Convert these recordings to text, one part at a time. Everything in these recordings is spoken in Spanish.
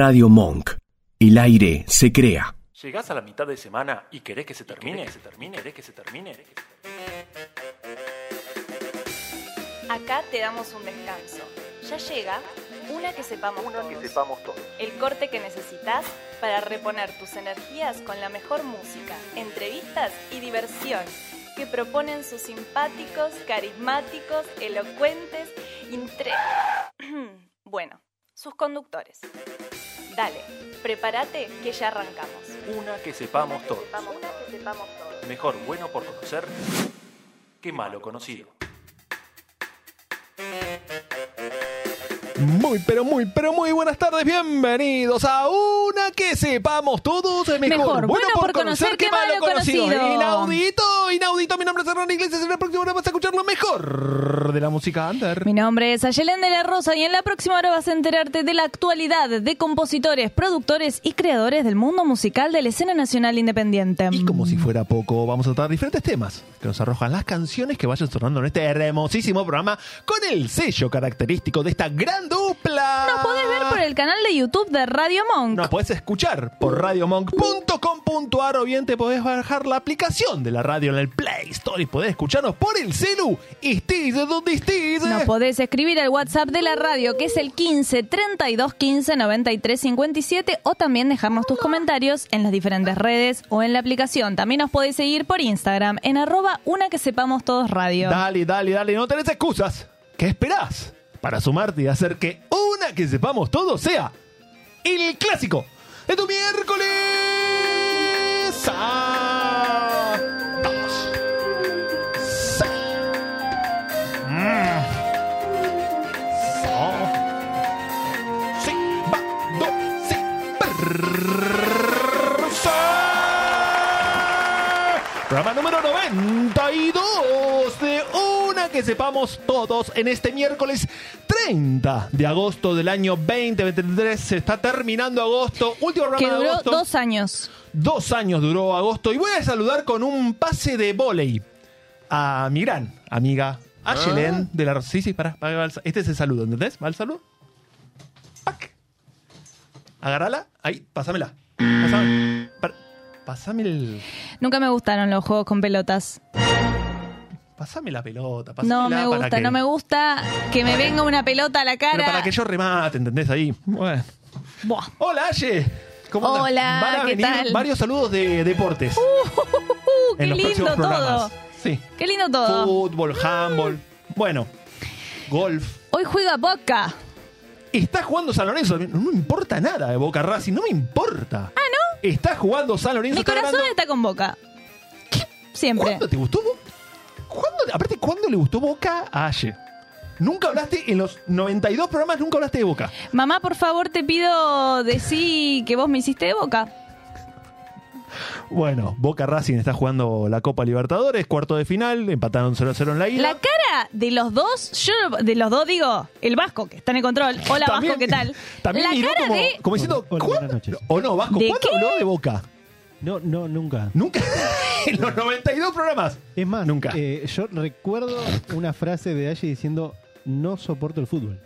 Radio Monk. El aire se crea. Llegás a la mitad de semana y querés que se termine, que se termine, querés que se termine. Acá te damos un descanso. Ya llega una que sepamos Una todos. que sepamos todos. El corte que necesitas para reponer tus energías con la mejor música, entrevistas y diversión que proponen sus simpáticos, carismáticos, elocuentes, intre... bueno, sus conductores. Dale, prepárate que ya arrancamos. Una que sepamos todos. Una que sepamos todos. Mejor bueno por conocer que malo conocido. Muy, pero muy, pero muy buenas tardes. Bienvenidos a una que sepamos todos. Mejor, Mejor bueno por conocer que malo conocido. Inaudito, inaudito. Mi nombre es Hernán Iglesias. En la próxima hora vas a escuchar lo mejor de la música under. Mi nombre es Ayelen de la Rosa y en la próxima hora vas a enterarte de la actualidad de compositores, productores y creadores del mundo musical de la escena nacional independiente. Y como si fuera poco, vamos a tratar diferentes temas que nos arrojan las canciones que vayan sonando en este hermosísimo programa con el sello característico de esta gran dupla. Nos podés ver por el canal de YouTube de Radio Monk. Nos podés escuchar por radiomonk.com.ar o bien te podés bajar la aplicación de la radio en el Play Store y podés escucharnos por el celu. Y estés de donde estés. Nos podés escribir al WhatsApp de la radio, que es el 15 32 15 93 57, o también dejarnos tus comentarios en las diferentes redes o en la aplicación. También nos podés seguir por Instagram en arroba una que sepamos todos radio. Dale, dale, dale, no tenés excusas. ¿Qué esperás? Para sumarte y hacer que una que sepamos todos sea el clásico de tu miércoles. Ah, dos, seis. Mm. So. Do, sí. Programa número 92 de una que sepamos todos en este miércoles 30 de agosto del año 2023. Se está terminando agosto. Último programa Que de duró agosto. dos años. Dos años duró agosto. Y voy a saludar con un pase de volei a mi gran amiga Ayelen de la Sí, sí, pará, Este es el saludo, ¿entendés? ¿Va el saludo? ¡Pac! Agárrala. Ahí, pásamela. Pásame el. Nunca me gustaron los juegos con pelotas. Pásame la pelota. No pásamela me para gusta, que- no me gusta que me venga una pelota a la Pero cara. para que yo remate, ¿entendés? Ahí. Bueno. Buah. Hola, Aye. ¿Cómo? Hola, Van a ¿qué venir tal? varios saludos de deportes. Uh, qué en los lindo próximos programas. todo. Sí. Qué lindo todo. Fútbol, handball. Bueno, golf. Hoy juega Boca. Está jugando San Lorenzo. No me importa nada de Boca Racing. No me importa. Ah, ¿no? Está jugando San Lorenzo. Mi está corazón ganando- está con Boca. Siempre. ¿Cuándo te gustó Boca? ¿Cuándo, aparte, ¿cuándo le gustó Boca a Aye? Nunca hablaste, en los 92 programas nunca hablaste de Boca. Mamá, por favor, te pido decir que vos me hiciste de Boca. Bueno, Boca Racing está jugando la Copa Libertadores, cuarto de final, empataron 0-0 en la ida. La cara de los dos, yo de los dos digo, el Vasco que está en el control. Hola También- Vasco, ¿qué tal? También la miró cara como, de como diciendo, Hola, ¿cuándo- buenas noches. O no, Vasco, ¿De ¿cuándo qué? habló de Boca? No, no, nunca. Nunca. en los 92 programas. Es más, Nunca. eh, yo recuerdo una frase de Aye diciendo, no soporto el fútbol.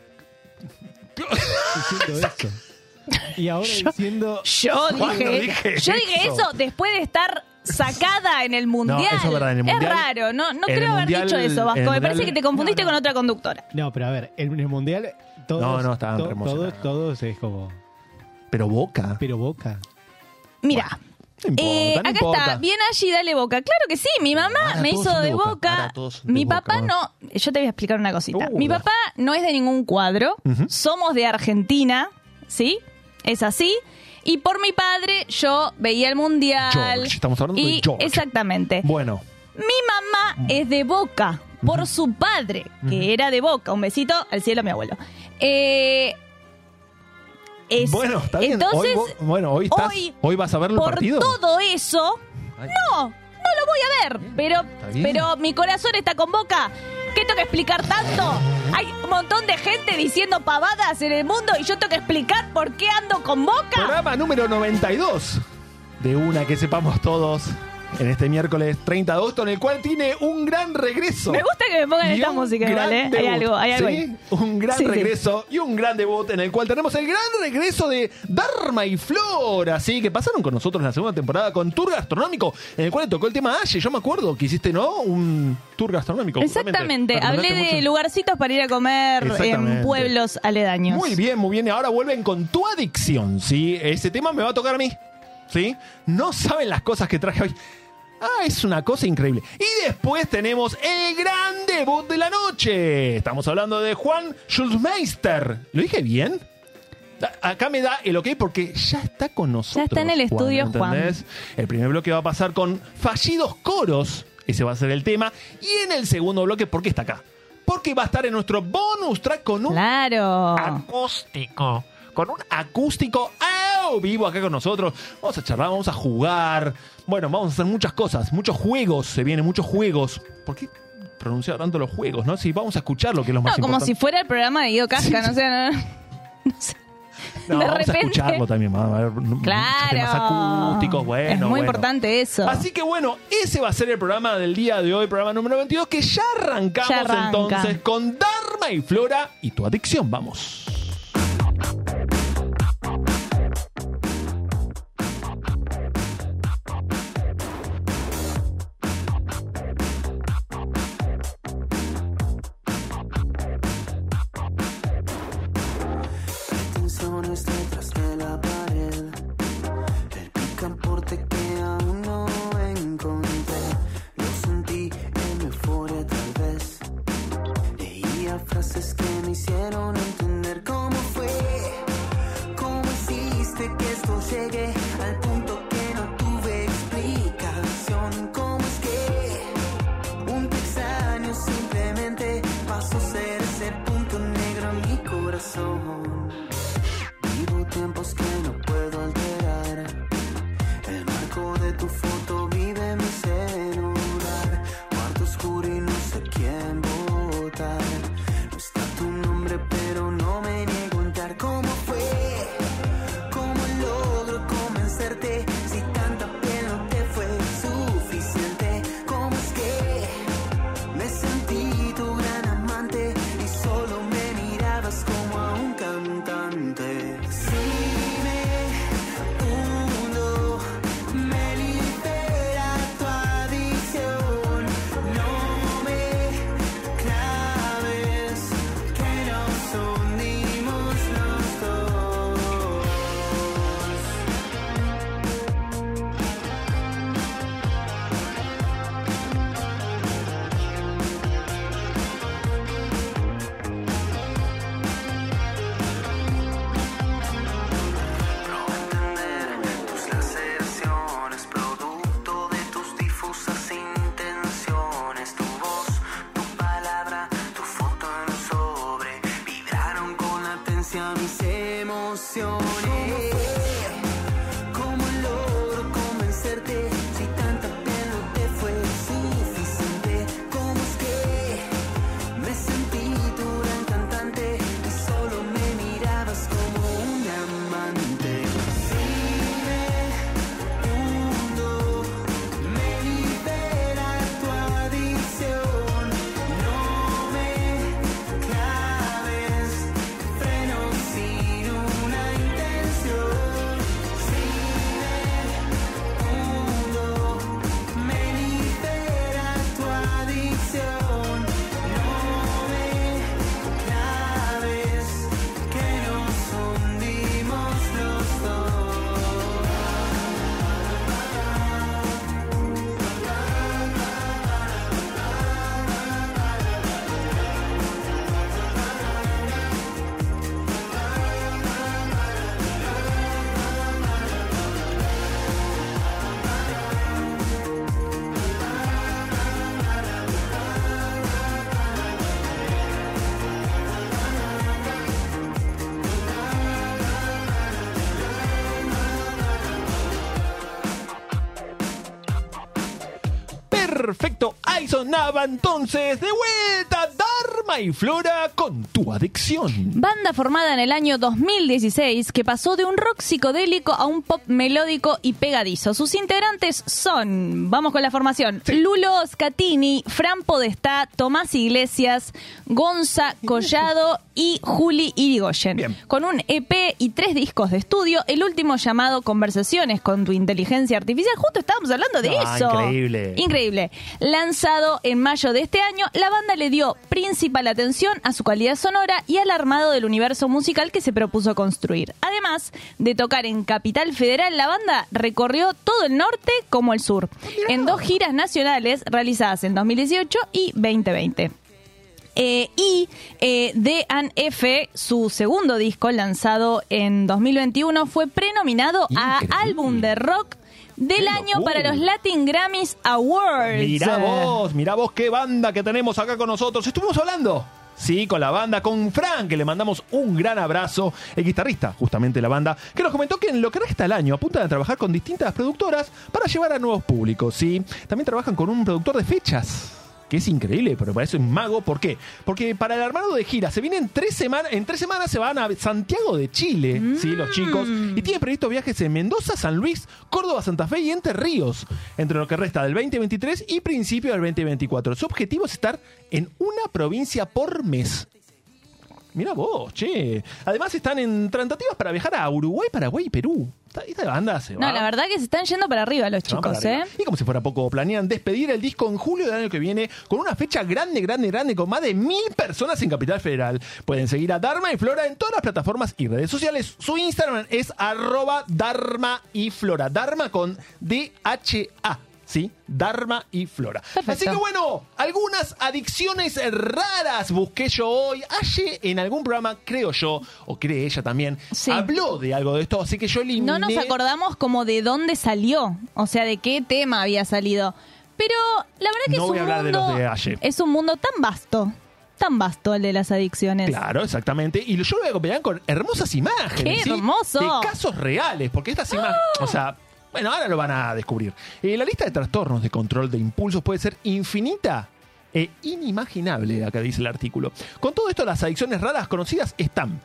Diciendo eso. Y ahora diciendo, yo ¿Cuándo dije, dije yo dije eso? eso después de estar sacada en el mundial. eso es verdad, en el Es raro, no, no creo haber mundial- dicho eso, Vasco. Me mundial- parece que te confundiste No, no. con otra conductora. no, pero a ver, en el mundial todos, No, no, estaban to- todos es como, Pero Boca. pero Boca. Mira. No importa, Eh, no acá importa. está, bien allí, dale boca. Claro que sí, mi mamá Ahora me hizo de de Boca, de Mi Boca, papá ¿no? yo te voy a explicar una cosita. Uh, mi papá no es de ningún cuadro, somos de Argentina, ¿sí? Es así. Y por mi padre yo veía el mundial. George, estamos hablando de y George. Exactamente. Bueno, Mi mamá es de Boca por su padre, que era de Boca. Un besito al cielo, mi abuelo. Eh, es- bueno, está bien. Entonces, hoy, bueno, hoy, estás, hoy, hoy vas a ver el por partido. todo eso, Ay. no, no lo voy a ver. Pero, pero mi corazón está con Boca. ¿Qué tengo que explicar tanto? Hay un montón de gente diciendo pavadas en el mundo y yo tengo que explicar por qué ando con Boca. Programa número 92 de una que sepamos todos. En este miércoles 30 de agosto, en el cual tiene un gran regreso. Me gusta que me pongan Y esta música, igual, ¿eh? Hay debut, algo, hay algo ¿sí? ahí. Un gran Sí, sí. regreso y un gran debut en el cual tenemos el gran regreso de Dharma y Flora, ¿sí? Que pasaron con nosotros en la segunda temporada con Tour Gastronómico, en el cual le tocó el tema Aye. Yo me acuerdo que hiciste, ¿no? Un tour gastronómico. Exactamente, hablé de mucho. lugarcitos para ir a comer en pueblos aledaños. Muy bien, muy bien. Y ahora vuelven con tu adicción, ¿sí? Ese tema me va a tocar a mí, ¿sí? No saben las cosas que traje hoy. Ah, es una cosa increíble. Y después tenemos el gran debut de la noche. Estamos hablando de Juan Schulzmeister. ¿Lo dije bien? Acá me da el ok porque ya está con nosotros. está en el estudio, Juan. ¿entendés? El primer bloque va a pasar con fallidos coros. Ese va a ser el tema. Y en el segundo bloque, ¿por qué está acá? Porque va a estar en nuestro bonus track con un Claro. acústico. Con un acústico vivo acá con nosotros. Vamos a charlar, vamos a jugar. Bueno, vamos a hacer muchas cosas, muchos juegos. Se vienen muchos juegos. ¿Por qué pronunciar tanto los juegos, no? Si vamos a escuchar lo que es lo No, más como si fuera el programa de Guido Casca, no sé, no, no sé. No, de vamos a repente- escucharlo también. Va a haber muchos Claro. temas acústicos. Bueno, es muy bueno. importante eso. Así que bueno, ese va a ser el programa del día de hoy, programa número 22, que ya arrancamos Ya entonces con Dharma y Flora y tu adicción. Vamos. Que esto Perfecto, ahí sonaba entonces. De vuelta Dharma y Flora con tu adicción. Banda formada en el año 2016 que pasó de un rock psicodélico a un pop melódico y pegadizo. Sus integrantes son, vamos con la formación, Lulo Scatini, Fran Podestá, Tomás Iglesias, Gonza Collado y Juli Irigoyen. Bien. Con un EP y tres discos de estudio, el último llamado Conversaciones con tu inteligencia artificial. Justo estábamos hablando de Ah, eso. increíble. Increíble. Lanzado en mayo de este año, la banda le dio principal atención a su calidad sonora y al armado del universo musical que se propuso construir. Además de tocar en Capital Federal, la banda recorrió todo el norte como el sur, en dos giras nacionales realizadas en 2018 y 2020. Eh, y eh, D&F, su segundo disco lanzado en 2021, fue prenominado a. Álbum de Rock del ¡Qué año locura! para los Latin Grammys Awards. Mirá vos, mirá vos qué banda que tenemos acá con nosotros. Estuvimos hablando. Sí, con la banda, con Frank, que le mandamos un gran abrazo, el guitarrista justamente de la banda, que nos comentó que en lo que resta el año apuntan a trabajar con distintas productoras para llevar a nuevos públicos, ¿sí? También trabajan con un productor de fechas, que es increíble, pero para eso es mago. ¿Por qué? Porque para el armado de gira se vienen tres semanas, en tres semanas se van a Santiago de Chile, ¿sí? Los chicos, y tienen previstos viajes en Mendoza, San Luis, Córdoba, Santa Fe y Entre Ríos, entre lo que resta del 2023 y principio del 2024. Su objetivo es estar en una provincia por mes. Mira vos, che. Además están en tratativas para viajar a Uruguay, Paraguay y Perú. Esta, esta banda se va. No, la verdad que se están yendo para arriba los Se chicos, ¿eh? arriba. Y como si fuera poco, planean despedir el disco en julio del año que viene con una fecha grande, grande, grande, con más de mil personas en Capital Federal. Pueden seguir a Dharma y Flora en todas las plataformas y redes sociales. Su Instagram es arroba Dharma y Flora. Dharma con D-H-A. ¿Sí? Dharma y Flora. Perfecto. Así que bueno, algunas adicciones raras busqué yo hoy. Aye en algún programa, creo yo, o cree ella también, Sí. habló de algo de esto, así que yo eliminé... No nos acordamos como de dónde salió, o sea, de qué tema había salido. Pero la verdad que No es voy un a hablar de mundo los de es un mundo tan vasto, tan vasto el de las adicciones. Claro, exactamente. Y yo lo voy a acompañar con hermosas imágenes. ¡Qué ¿sí? hermoso! De casos reales, porque estas imágenes. O sea, bueno, ahora lo van a descubrir. Eh, la lista de trastornos de control de impulsos puede ser infinita e inimaginable, acá dice el artículo. Con todo esto, las adicciones raras conocidas están.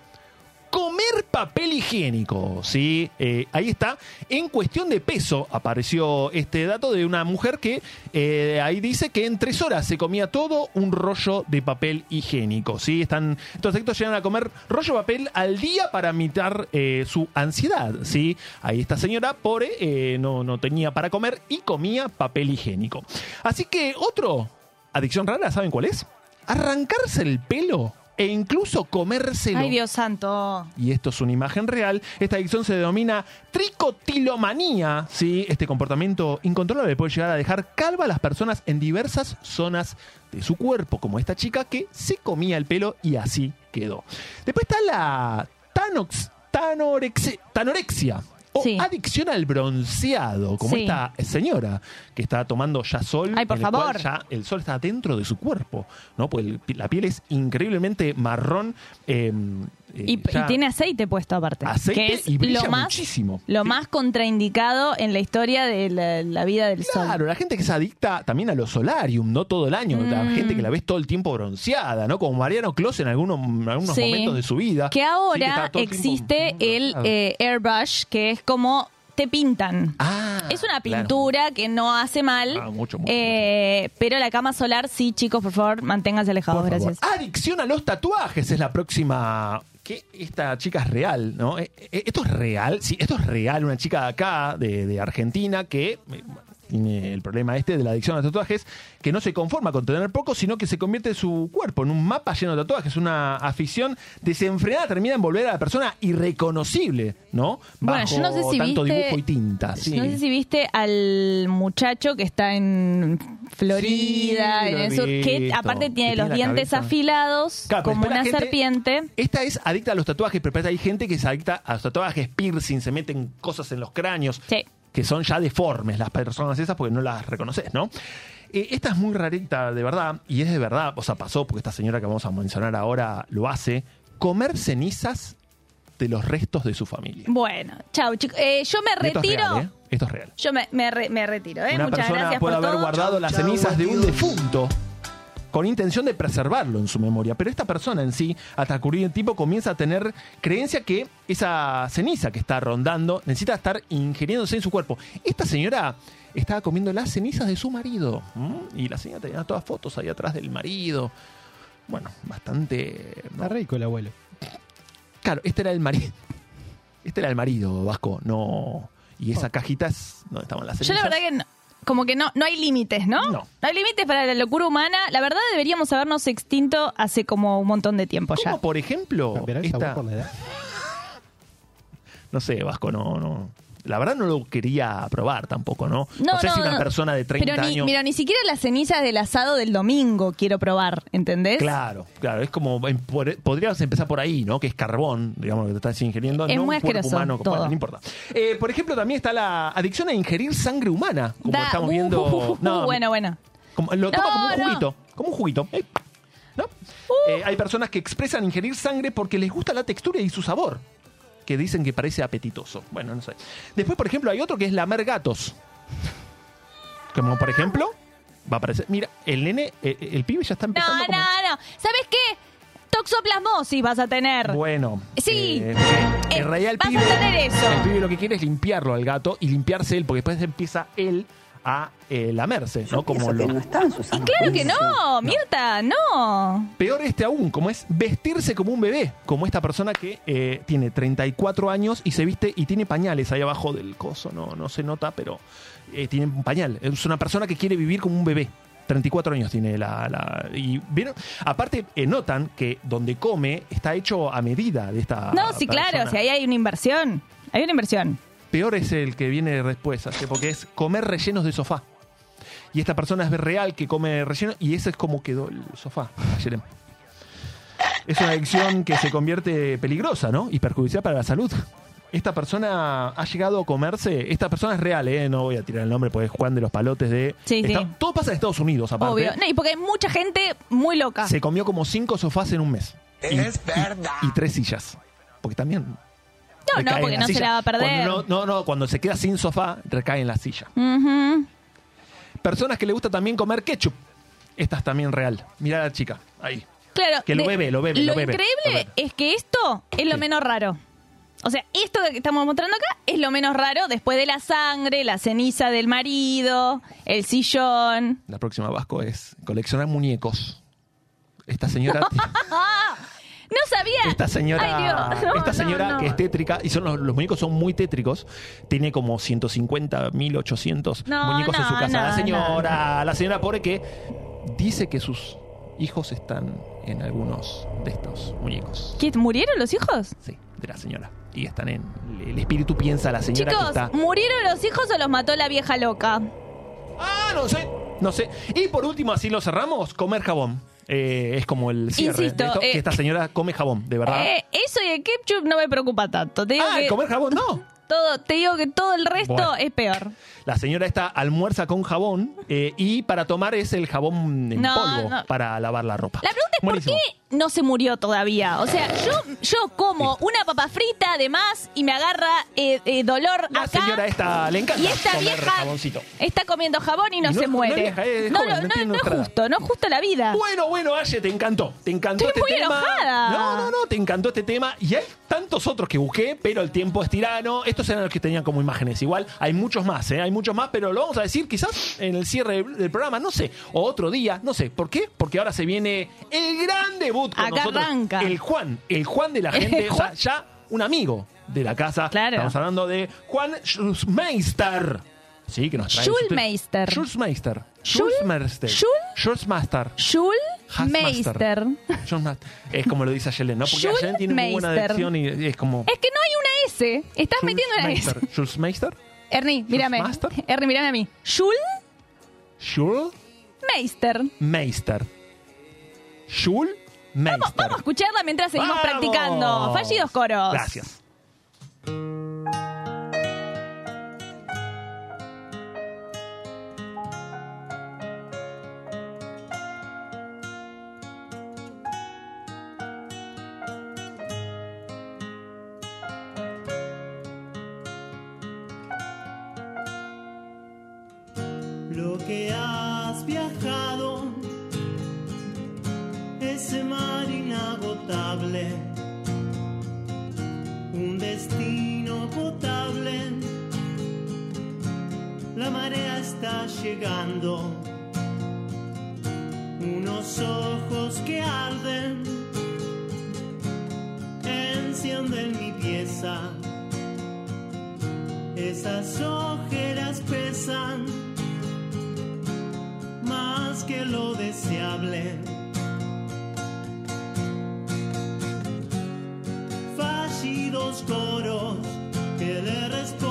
Comer papel higiénico, ¿sí? Eh, ahí está. En cuestión de peso apareció este dato de una mujer que eh, ahí dice que en tres horas se comía todo un rollo de papel higiénico, ¿sí? Están, estos llegan a comer rollo de papel al día para imitar eh, su ansiedad, ¿sí? Ahí esta señora, pobre, eh, no, no tenía para comer y comía papel higiénico. Así que otro, adicción rara, ¿saben cuál es? Arrancarse el pelo e incluso comérselo. Ay, Dios santo. Y esto es una imagen real. Esta adicción se denomina tricotilomanía. ¿sí? Este comportamiento incontrolable puede llegar a dejar calva a las personas en diversas zonas de su cuerpo, como esta chica que se comía el pelo y así quedó. Después está la tanox, tanorexia, tanorexia. O Sí. adicción al bronceado, como Sí. esta señora que está tomando ya sol. Ay, por en el cual ya el sol está dentro de su cuerpo, ¿no? Pues la piel es increíblemente marrón. eh, eh, Y, ya- y tiene aceite puesto aparte. Aceite que es y brilla lo más, muchísimo. Lo Sí. más contraindicado en la historia de la, la vida del sol. Claro, la gente que es adicta también a los solarium, no todo el año. La Mm. gente que la ves todo el tiempo bronceada, ¿no? Como Mariano Clos en algunos, en algunos Sí. momentos de su vida. Que ahora existe el eh, airbrush, que es como te pintan. Ah, Es una claro. pintura que no hace mal, Ah, mucho, mucho, eh, pero la cama solar sí, chicos, por favor, manténganse alejados, Por favor. gracias. Adicción a los tatuajes es la próxima. Que esta chica es real, ¿no? Eh, eh, Esto es real, sí, esto es real. Una chica de acá, de, de Argentina, que eh, tiene el problema este de la adicción a los tatuajes, que no se conforma con tener poco, sino que se convierte su cuerpo en un mapa lleno de tatuajes. Una afición desenfrenada termina en volver a la persona irreconocible, ¿no? Bueno, yo no sé si tanto viste- dibujo y tinta. sí. No sé si viste al muchacho que está en Florida, Sí, en el sur, que aparte tiene los dientes cabeza. afilados, Claro, como una gente- serpiente. Esta es adicta a los tatuajes, pero hay gente que es adicta a los tatuajes, piercing, se meten cosas en los cráneos, Sí. Que son ya deformes las personas esas porque no las reconoces, ¿no? Eh, esta es muy rarita, de verdad, y es de verdad, o sea, pasó porque esta señora que vamos a mencionar ahora lo hace, comer cenizas de los restos de su familia. Bueno, chau, chicos. Eh, yo me Esto es retiro. real, ¿eh? Esto es real. Yo me, me re- me retiro, ¿eh? Una Muchas persona gracias puede por haber todo. guardado las cenizas de un defunto con intención de preservarlo en su memoria. Pero esta persona en sí, hasta cubrir el tipo, comienza a tener creencia que esa ceniza que está rondando necesita estar ingiriéndose en su cuerpo. Esta señora estaba comiendo las cenizas de su marido. Y la señora tenía todas fotos ahí atrás del marido. Bueno, bastante... ¿no? Está rico el abuelo. Claro, este era el marido. Este era el marido, Vasco, no. Y esa cajita es donde estaban las Yo cenizas. la verdad que no- como que no, no hay límites, ¿no? No. hay límites para la locura humana. La verdad deberíamos habernos extinto hace como un montón de tiempo ya. Como por ejemplo, ¿Cambiará el esta, por la edad? no sé, Vasco, no, no. La verdad no lo quería probar tampoco, ¿no? No, sé no, si una no. persona de 30 pero ni, años. Mira, ni siquiera las cenizas del asado del domingo quiero probar, ¿entendés? Claro, claro, es como em, podrías empezar por ahí, ¿no? Que es carbón, digamos, lo que te estás ingiriendo, Es no muy un cuerpo asqueroso, humano, todo. bueno, no importa. Eh, por ejemplo, también está la adicción a ingerir sangre humana, como Da- estamos uh, viendo. uh, uh, No, bueno, bueno. Como- lo toma No, como un no. juguito, como un juguito. eh, ¿no? Eh, hay personas que expresan ingerir sangre porque les gusta la textura y su sabor, que dicen que parece apetitoso. Bueno, no sé. Después, por ejemplo, hay otro que es lamer gatos. Como por ejemplo, va a aparecer. Mira, el nene, eh, el, pibe ya está No, empezando. como- no, no. ¿Sabes qué? Toxoplasmosis vas a tener. Bueno. Sí. eh, Eh, en realidad el vas a tener eso. el pibe lo que quiere es limpiarlo al gato y limpiarse él, porque después empieza él a eh, lamerse, ¿no? Como lo, Claro que no, Mirta, no. Peor este aún, como es vestirse como un bebé, como esta persona que eh, tiene 34 años y se viste y tiene pañales ahí abajo del coso, no, no se nota, pero eh, tiene un pañal. Es una persona que quiere vivir como un bebé. 34 años tiene la... la- y vieron, aparte eh, notan que donde come está hecho a medida de esta... No, sí, claro, si ahí hay una inversión. Hay una inversión. Peor es el que viene después, porque es comer rellenos de sofá. Y esta persona es real que come relleno y ese es como quedó el sofá. ayer. Es una adicción que se convierte peligrosa, ¿no? Y perjudicial para la salud. Esta persona ha llegado a comerse. Esta persona es real, ¿eh? No voy a tirar el nombre porque es Juan de los Palotes de. Sí, sí. Todo pasa en Estados Unidos, aparte. Obvio. No, y porque hay mucha gente muy loca. Se comió como cinco sofás en un mes. Es verdad. Y, tres sillas. Porque también. No, no, porque no se la va a perder. Cuando no, no, no, cuando se queda sin sofá, recae en la silla. Personas que le gusta también comer ketchup. Esta es también real. Mira a la chica, ahí. Claro. Que lo de- bebe, lo bebe, Lo lo bebe, increíble lo bebe. es que esto es lo Sí. menos raro. O sea, esto que estamos mostrando acá es lo menos raro después de la sangre, la ceniza del marido, el sillón. La próxima Vasco es coleccionar muñecos. Esta señora, No sabía. esta señora, Ay, Dios. No, esta señora no. que es tétrica y son los, los muñecos son muy tétricos. Tiene como 150, 1800 No, muñecos en su casa. la señora, la señora pobre que dice que sus hijos están en algunos de estos muñecos. ¿Qué, ¿Murieron los hijos? Sí, de la señora. Y están en el espíritu piensa la señora Chicos, que está ¿murieron los hijos o los mató la vieja loca? Ah, no sé. No sé. Y por último, así lo cerramos, comer jabón. Eh, es como el cierre Insisto, de esto, eh, que esta señora come jabón, de verdad. Eh, eso y el ketchup no me preocupa tanto. Te digo ah, que comer jabón, no. Todo, te digo que todo el resto Bueno. es peor. La señora esta almuerza con jabón eh, y para tomar es el jabón en No, polvo no. para lavar la ropa. La pregunta es Buenísimo. por qué no se murió todavía. O sea, yo, yo como una papa frita además y me agarra eh, eh, dolor La acá. señora esta le encanta y esta comer vieja jaboncito. está comiendo jabón y no, Y no se es- no muere. es no, joven, es justo, no es justo la vida. Bueno, bueno, Aye, te encantó. Te encantó Estoy este muy tema. enojada. No, no, no, te encantó este tema. Y hay tantos otros que busqué, pero el tiempo es tirano. Estos eran los que tenían como imágenes. Igual hay muchos más, ¿eh? Hay muchos más, pero lo vamos a decir quizás en el cierre del, programa, no sé. O otro día, no sé. ¿Por qué? Porque ahora se viene el gran debut con Acá nosotros. arranca. El Juan, el Juan de la gente. ya un amigo de la casa. Claro. Estamos hablando de Juan Schulzmeister. Sí, que nos trae. Schulmeister. Schulzmeister. Schul- Schulzmeister. Schul- Schulzmeister. Schulmeister. Schulmeister. Es como lo dice Ayelen, ¿no? Porque Ayelen tiene muy buena Schulmeister. adicción y es como. Es que no hay una S. Estás metiendo una S. Schulzmeister. Ernie, mírame. Ernie, mírame a mí. Schulmeister. Schulmeister. Schulmeister. Vamos, vamos a escucharla mientras seguimos practicando. Fallidos coros. Gracias. Está llegando, unos ojos que arden, encienden mi pieza. Esas ojeras pesan más que lo deseable. Fallidos coros que le responderán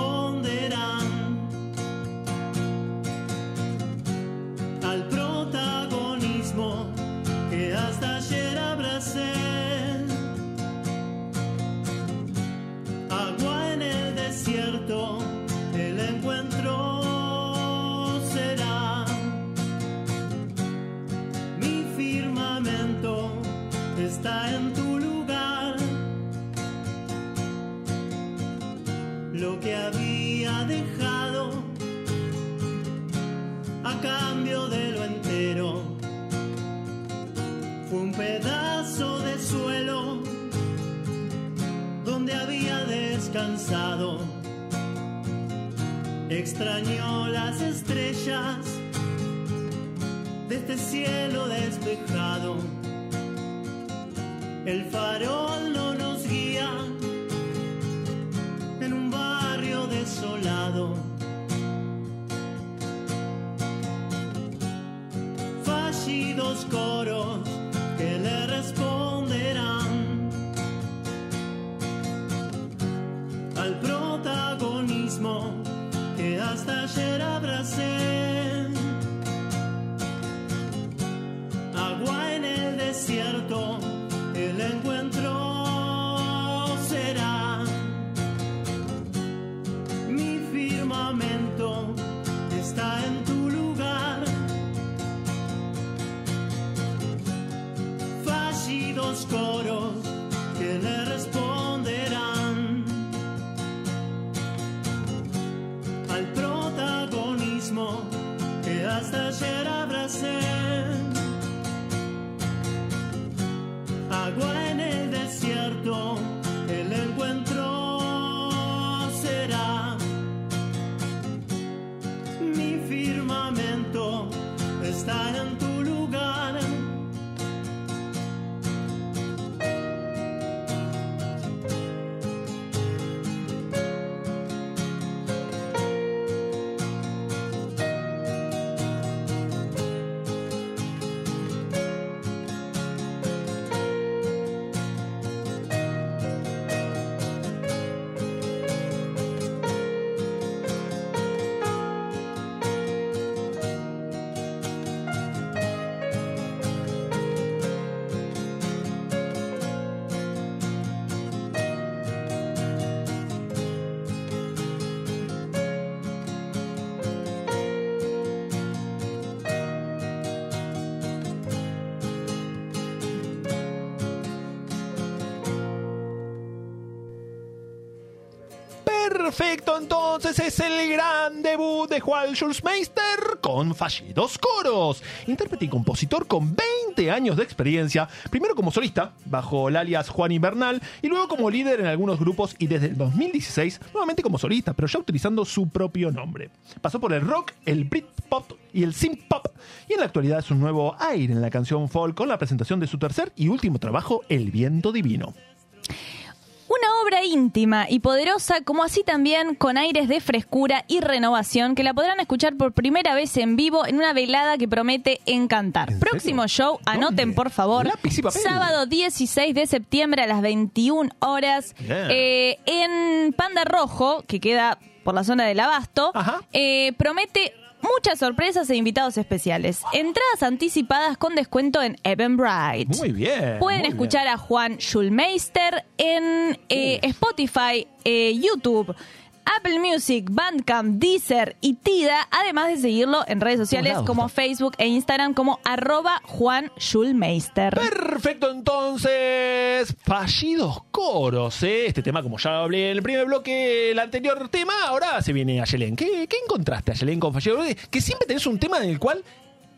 el encuentro Perfecto, entonces es el gran debut de Juan Schulzmeister con Fallidos Coros. Intérprete y compositor con 20 años de experiencia, primero como solista, bajo el alias Juan Invernal, y luego como líder en algunos grupos y desde el 2016 nuevamente como solista, pero ya utilizando su propio nombre. Pasó por el rock, el Britpop y el synth pop, y en la actualidad es un nuevo aire en la canción folk con la presentación de su tercer y último trabajo, El Viento Divino. Una obra íntima y poderosa, como así también con aires de frescura y renovación, que la podrán escuchar por primera vez en vivo en una velada que promete encantar. ¿En Próximo show, anoten ¿Dónde? por favor, sábado 16 de septiembre a las 21 horas eh, en Panda Rojo, que queda por la zona del Abasto. Eh, promete muchas sorpresas e invitados especiales. Entradas anticipadas con descuento en Eventbrite. Muy bien. Pueden muy escuchar a Juan Schulmeister en eh, Spotify, eh, YouTube, Apple Music, Bandcamp, Deezer y Tida, además de seguirlo en redes sociales como. Facebook e Instagram como arroba Juan Schulmeister. Perfecto, entonces, fallidos coros, ¿eh? Este tema, como ya hablé en el primer bloque, el anterior tema, ahora se viene Ayelen. ¿Qué, qué encontraste, Ayelen, con fallidos coros? Que siempre tenés un tema en el cual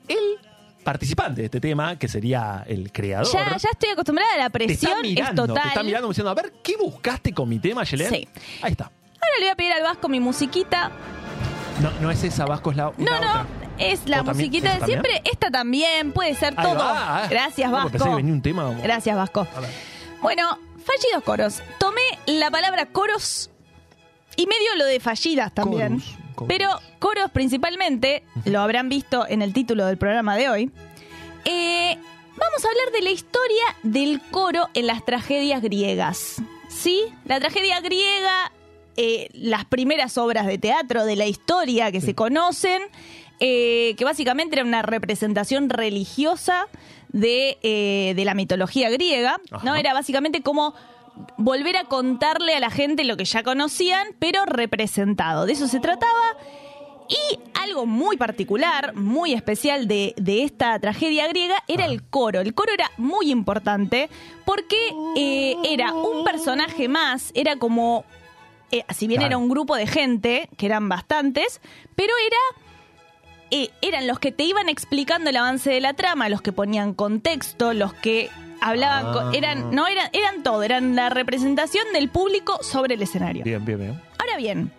él participante de este tema, que sería el creador. Ya, ya estoy acostumbrada a la te está presión, mirando, es total. te está mirando diciendo, a ver, ¿qué buscaste con mi tema, Yelén? Sí. Ahí está. Ahora le voy a pedir al Vasco mi musiquita. No, no es esa, Vasco, es la, No, la no, otra. es la ¿O también- musiquita de también? siempre. Esta también, puede ser Ahí todo. va. Gracias, pensé que Vasco. venía un tema como- Gracias, Vasco. Bueno, fallidos coros. Tomé la palabra coros y medio lo de fallidas también. Chorus, chorus. Pero coros principalmente, lo habrán visto en el título del programa de hoy. Eh, vamos a hablar de la historia del coro en las tragedias griegas. ¿Sí? La tragedia griega, eh, las primeras obras de teatro de la historia que se conocen, eh, que básicamente era una representación religiosa de, eh, de la mitología griega, ¿no? Era básicamente como volver a contarle a la gente lo que ya conocían, pero representado. De eso se trataba. Y algo muy particular, muy especial de, de esta tragedia griega era el coro. El coro era muy importante porque eh, era un personaje más, era como, eh, si bien Claro. era un grupo de gente, que eran bastantes, pero era eh, eran los que te iban explicando el avance de la trama, los que ponían contexto, los que hablaban, Ah. con- eran, no eran, eran todo, eran la representación del público sobre el escenario. Bien, bien, bien. Ahora bien,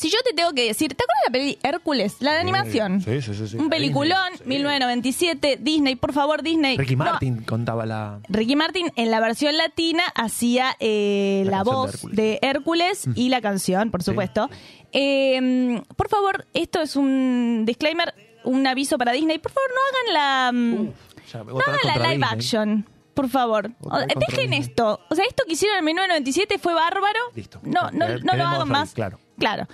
si yo te tengo que decir, ¿te acuerdas de la peli Hércules, la de animación? Sí, sí, sí. sí. Un peliculón, Sí. 1997, Disney, por favor, Disney. Ricky No, Martin contaba la... Ricky Martin en la versión latina hacía eh, La la, canción de voz Hércules. de Hércules y la canción, por supuesto. Eh, por favor, esto es un disclaimer, un aviso para Disney. Por favor, no hagan la, mm, Ya, no hagan la live Disney. action. Por favor, dejen Disney. esto. O sea, esto que hicieron en 1997 fue bárbaro. Listo. No, no, no lo hagan más. claro. Claro.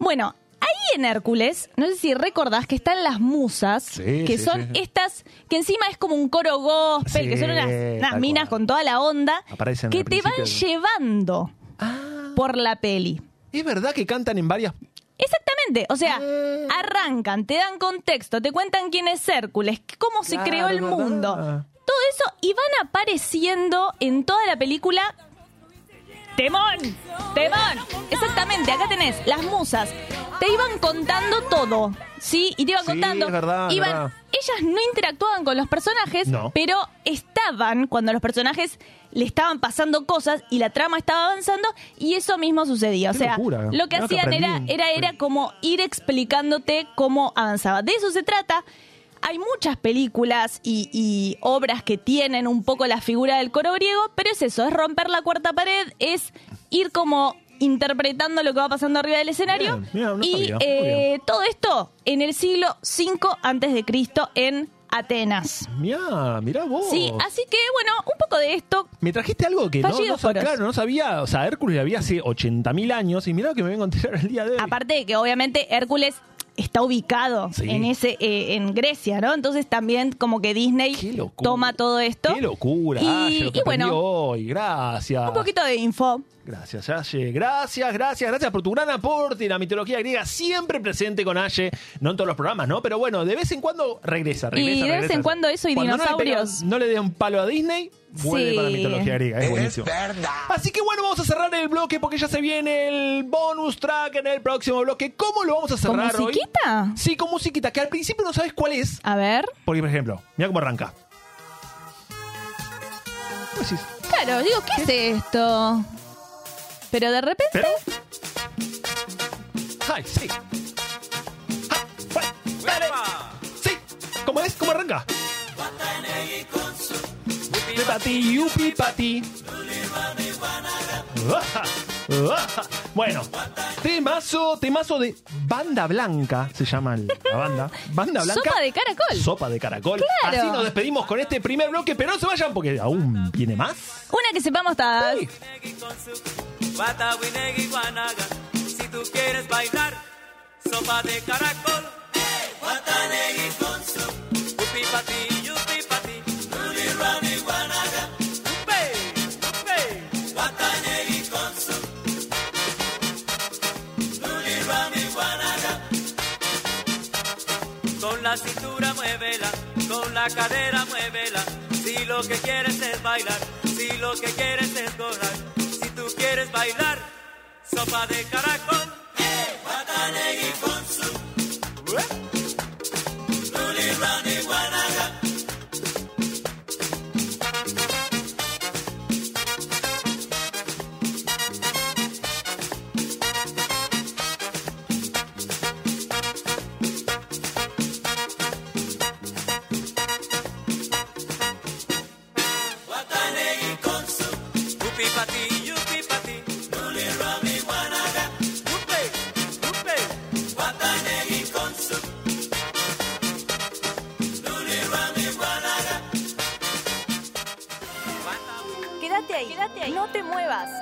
Bueno, ahí en Hércules, no sé si recordás que están las musas, Sí, que sí, son sí. estas, que encima es como un coro gospel, Sí, que son unas, unas tal minas cual. con toda la onda, Aparecen que te van principio llevando Ah, por la peli. es verdad que cantan en varias... Exactamente, o sea, Ah. arrancan, te dan contexto, te cuentan quién es Hércules, cómo se Claro, creó el ¿verdad? mundo, todo eso, y van apareciendo en toda la película. ¡Temón! ¡Temón! Exactamente, acá tenés las musas. Te iban contando todo, ¿sí? Y te iban Sí, contando. es verdad, es iban, verdad. Ellas no interactuaban con los personajes, No. pero estaban cuando los personajes le estaban pasando cosas y la trama estaba avanzando y eso mismo sucedía. O Qué sea, locura. lo que Mirá que hacían era, aprendí. era, era como ir explicándote cómo avanzaba. De eso se trata. Hay muchas películas y, y obras que tienen un poco la figura del coro griego, pero es eso, es romper la cuarta pared, es ir como interpretando lo que va pasando arriba del escenario. Bien, no y sabía. Eh, todo esto en el siglo V antes de Cristo en Atenas. Mirá, mirá vos. Sí, así que bueno, un poco de esto. Me trajiste algo que no, no, claro, no sabía. O sea, Hércules había hace 80.000 años y mirá lo que me vengo a enterar el día de hoy. Aparte de que obviamente Hércules está ubicado Sí. en ese eh, en Grecia, ¿no? Entonces también como que Disney toma todo esto. Qué locura. Y, Aye, lo que y bueno, hoy. Gracias. un poquito de info. Gracias, Aye. Gracias, gracias, gracias por tu gran aporte. La mitología griega siempre presente con Aye. No en todos los programas, ¿no? Pero bueno, de vez en cuando regresa, regresa. Y de vez en cuando eso y Cuando dinosaurios. No le, pega- no le dé un palo a Disney, vuelve Sí. para la mitología griega. Es buenísimo. Así que bueno, vamos a cerrar el bloque porque ya se viene el bonus track en el próximo bloque. ¿Cómo lo vamos a ¿Con cerrar hoy? musiquita? Sí, con musiquita, que al principio no sabes cuál es. A ver. Porque, por ejemplo, mira cómo arranca. Claro, digo, ¿qué es esto? Pero de repente. Pero. ¡Ay, sí! ¡Ah, fue! ¡Dale! ¡Sí! ¿Cómo es? ¿Cómo arranca? Yupi pati, yupi pati. Bueno, temazo, temazo de Banda Blanca, se llama la banda. Banda Blanca. Sopa de caracol. Sopa de caracol. Claro. Así nos despedimos con este primer bloque, pero no se vayan porque aún viene más. Una que sepamos todas. Guanaga. Si tú quieres bailar, sopa de caracol. Guatanegui con su yupi pati, yupi pati. Con la cadera muévela. Si lo que quieres es bailar, si lo que quieres es gozar, si tú quieres bailar, sopa de caracol. Guatanegui con su Ruli,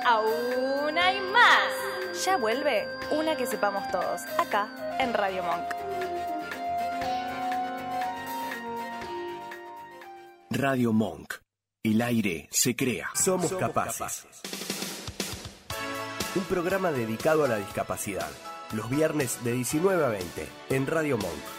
aún hay más. Ya vuelve una que sepamos todos, acá en Radio Monk. Radio Monk. El aire se crea. Somos capaces. Un programa dedicado a la discapacidad. Los viernes de 19 a 20 en Radio Monk.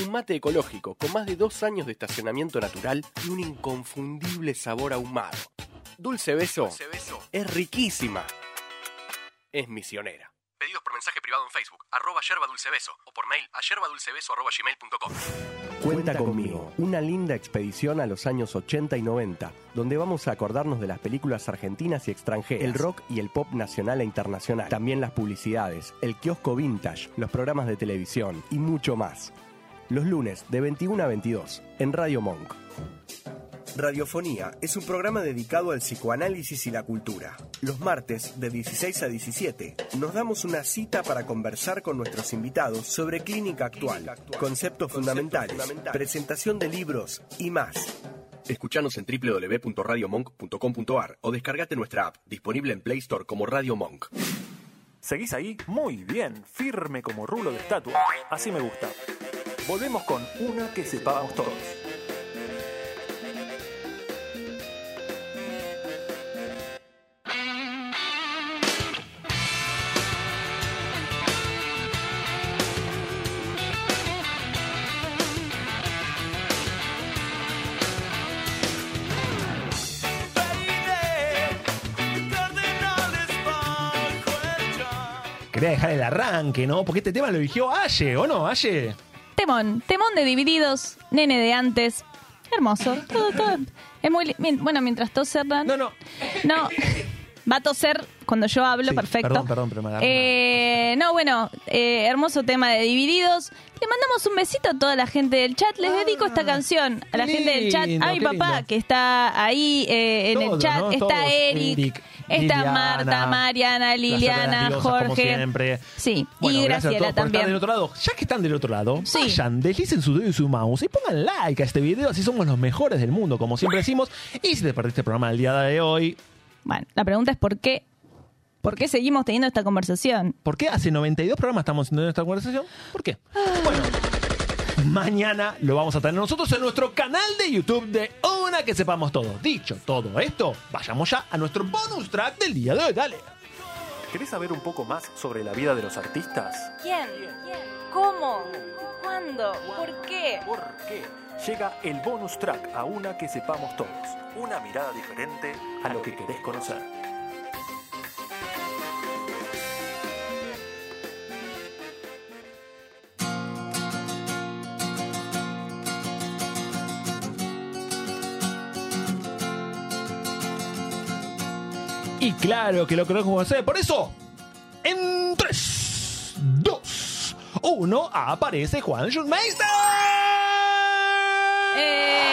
Un mate ecológico con más de dos años de estacionamiento natural y un inconfundible sabor ahumado. Dulce Beso, es riquísima. Es misionera. Pedidos por mensaje privado en Facebook, arroba yerba dulce beso, o por mail a yerbadulcebeso arroba gmail.com. Cuenta conmigo, una linda expedición a los años 80 y 90, donde vamos a acordarnos de las películas argentinas y extranjeras, el rock y el pop nacional e internacional, también las publicidades, el kiosco vintage, los programas de televisión y mucho más. Los lunes de 21 a 22 en Radio Monk. Radiofonía es un programa dedicado al psicoanálisis y la cultura. Los martes, de 16 a 17, nos damos una cita para conversar con nuestros invitados sobre clínica actual, conceptos fundamentales, presentación de libros y más. Escuchanos en www.radiomonk.com.ar o descargate nuestra app, disponible en Play Store como Radio Monk. ¿Seguís ahí? Muy bien, firme como rulo de estatua. Así me gusta. Volvemos con una que sepamos todos. Quería dejar el arranque, ¿no? Porque este tema lo eligió Aye, ¿o no, Aye? Temón, temón de Divididos, nene de antes. Hermoso, todo, todo. Es muy li- bueno, mientras toser. No, no. No, va a toser cuando yo hablo, Sí, perfecto. Perdón, perdón, pero me agarré. Eh, no, bueno, eh, hermoso tema de Divididos. Le mandamos un besito a toda la gente del chat. Les dedico esta canción a la Ah, qué gente del chat. lindo, A mi qué papá, lindo. que está ahí eh, en Todos, el chat. ¿no? Está Todos. Eric, Eric, está Liliana, Marta, Mariana, Liliana, operativas, como Jorge. siempre. Sí, Bueno, y gracias a todos por estar también. del otro lado. Ya que están del otro lado, vayan, deslicen su dedo y su mouse y pongan like a este video, así somos los mejores del mundo, como siempre decimos. Y si te perdiste el programa del día de hoy, Bueno, la pregunta es por qué, por qué seguimos teniendo esta conversación. ¿por qué hace 92 programas estamos haciendo esta conversación? ¿Por qué? Bueno, mañana lo vamos a tener nosotros en nuestro canal de YouTube de Una que sepamos todo. Dicho todo esto, vayamos ya a nuestro bonus track del día de hoy. Dale. ¿Querés saber un poco más sobre la vida de los artistas? ¿Quién? ¿Cómo? ¿Cuándo? ¿Por qué? ¿Por qué? Llega el bonus track a una que sepamos todos. Una mirada diferente a lo que querés conocer. Y claro que lo queremos hacer. Por eso, en 3, 2, 1, aparece Juan Schulmeister. Eh,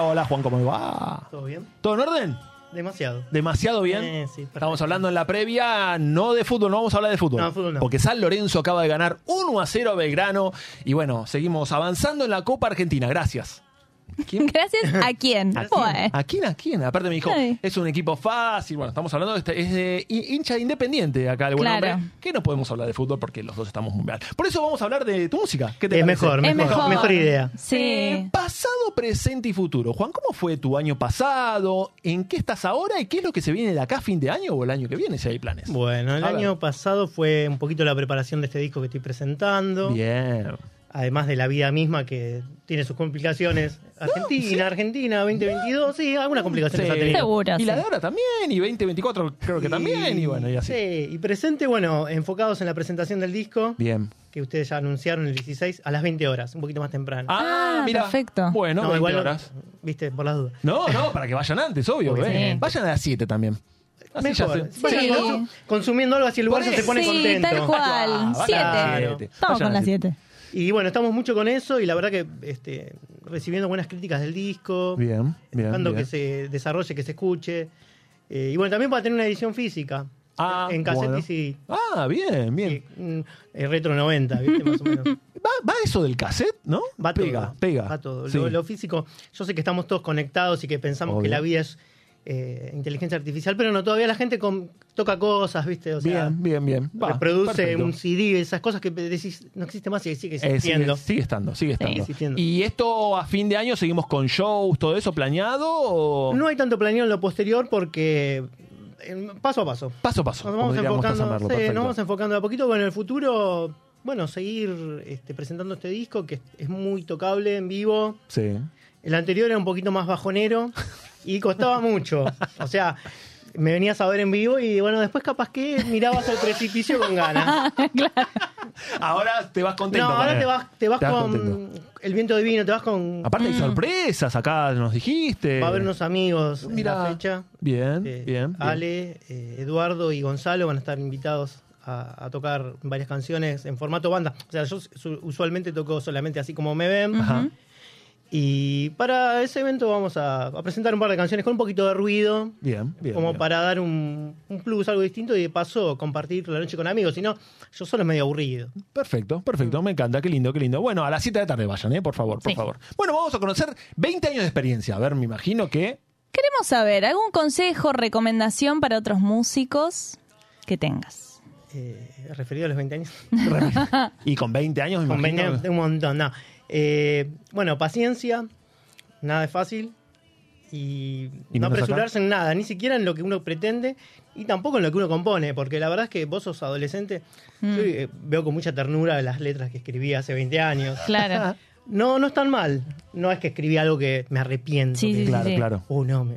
Hola Juan, ¿cómo va? ¿Todo bien? ¿Todo en orden? Demasiado. Demasiado bien. Eh, sí. Estamos hablando en la previa, no de fútbol, no vamos a hablar de fútbol. No, fútbol no. Porque San Lorenzo acaba de ganar 1 a 0 a Belgrano. Y bueno, seguimos avanzando en la Copa Argentina. Gracias. Gracias a quién. Bueno. ¿A quién? ¿A quién? Aparte me dijo, Ay. es un equipo fácil. Bueno, estamos hablando de este, es de hi- hincha independiente acá, el buen Claro. hombre, que no podemos hablar de fútbol porque los dos estamos muy mal. Por eso vamos a hablar de tu música. ¿Qué te Es parece? mejor, Es mejor, mejor. mejor idea. Sí. Eh, pasado, presente y futuro. Juan, ¿cómo fue tu año pasado? ¿En qué estás ahora? ¿Y qué es lo que se viene de acá a fin de año o el año que viene, si hay planes? Bueno, el A ver. año pasado fue un poquito la preparación de este disco que estoy presentando. Bien. Además de la vida misma que tiene sus complicaciones. Argentina, Argentina, 2022, sí, algunas complicaciones ha tenido. Seguro, Y la sí. de ahora también, y 2024 creo que también, y bueno, y así. Sí, y presente, bueno, enfocados en la presentación del disco, Bien. que ustedes ya anunciaron el 16 a las 20 horas, un poquito más temprano. Ah, Ah, mira. perfecto. Bueno, 20 igual no- horas. viste, por las dudas. No, no, para que vayan antes, obvio. ¿eh? sí. Vayan a las 7 también. Así Mejor. se- Vayan Sí. consu- consumiendo algo así el lugar se pone sí, contento. tal cual. Ah, siete. Claro. Estamos con las siete. Y bueno, estamos mucho con eso y la verdad que este, recibiendo buenas críticas del disco, Bien, bien. que se desarrolle, que se escuche. Eh, y bueno, también para tener una edición física. Ah, en cassette bueno. y CD. Ah, bien, bien. Mm, retro 90, ¿viste? Más o menos. ¿Va, va eso del cassette, ¿no? Va pega, todo. pega. Va todo. Sí. Lo, lo físico, yo sé que estamos todos conectados y que pensamos Obvio. que la vida es eh, inteligencia artificial, pero no, todavía la gente con- toca cosas, ¿viste? O sea, bien, bien, bien. Va, reproduce perfecto. un CD, esas cosas que decís, no existe más y sigue Eh, sigue, existiendo. sigue estando, sigue estando. existiendo. ¿Y esto a fin de año seguimos con shows, todo eso planeado? O... No hay tanto planeado en lo posterior porque eh, paso a paso. Paso a paso. Nos vamos enfocando, sí, nos vamos enfocando de a poquito. Bueno, en el futuro, bueno, seguir este, presentando este disco que es muy tocable en vivo. Sí. El anterior era un poquito más bajonero y costaba mucho. O sea, me venías a ver en vivo y bueno, después capaz que mirabas al precipicio con ganas. Ahora te vas contento. No, ahora te vas, te vas con contento. el viento divino, te vas con... Aparte hay sorpresas, acá nos dijiste. Va a haber unos amigos en Mira. la fecha. Bien, Eh, bien, bien. Ale, eh, Eduardo y Gonzalo van a estar invitados a, a tocar varias canciones en formato banda. O sea, yo su- usualmente toco solamente así como me ven. Ajá. Y para ese evento vamos a, a presentar un par de canciones con un poquito de ruido. Bien, bien. como bien. para dar un, un plus, algo distinto y de paso compartir la noche con amigos. Si no, yo solo es medio aburrido. Perfecto, perfecto, me encanta, qué lindo, qué lindo. Bueno, a las 7 de la tarde vayan, ¿eh? Por favor, por Sí. favor. Bueno, vamos a conocer 20 años de experiencia. A ver, me imagino que... Queremos saber, ¿algún consejo, recomendación para otros músicos que tengas? Eh, referido a los 20 años. Y con 20 años, me Con 20 imagino... años, un montón, no. Eh, bueno, paciencia, nada es fácil. Y, ¿Y no acá? apresurarse en nada, ni siquiera en lo que uno pretende y tampoco en lo que uno compone, porque la verdad es que vos sos adolescente. Mm. Yo eh, veo con mucha ternura las letras que escribí hace 20 años. Claro. No, no están mal. No es que escribí algo que me arrepiento. Sí, que- sí, Claro, sí. claro. Uh, no, me-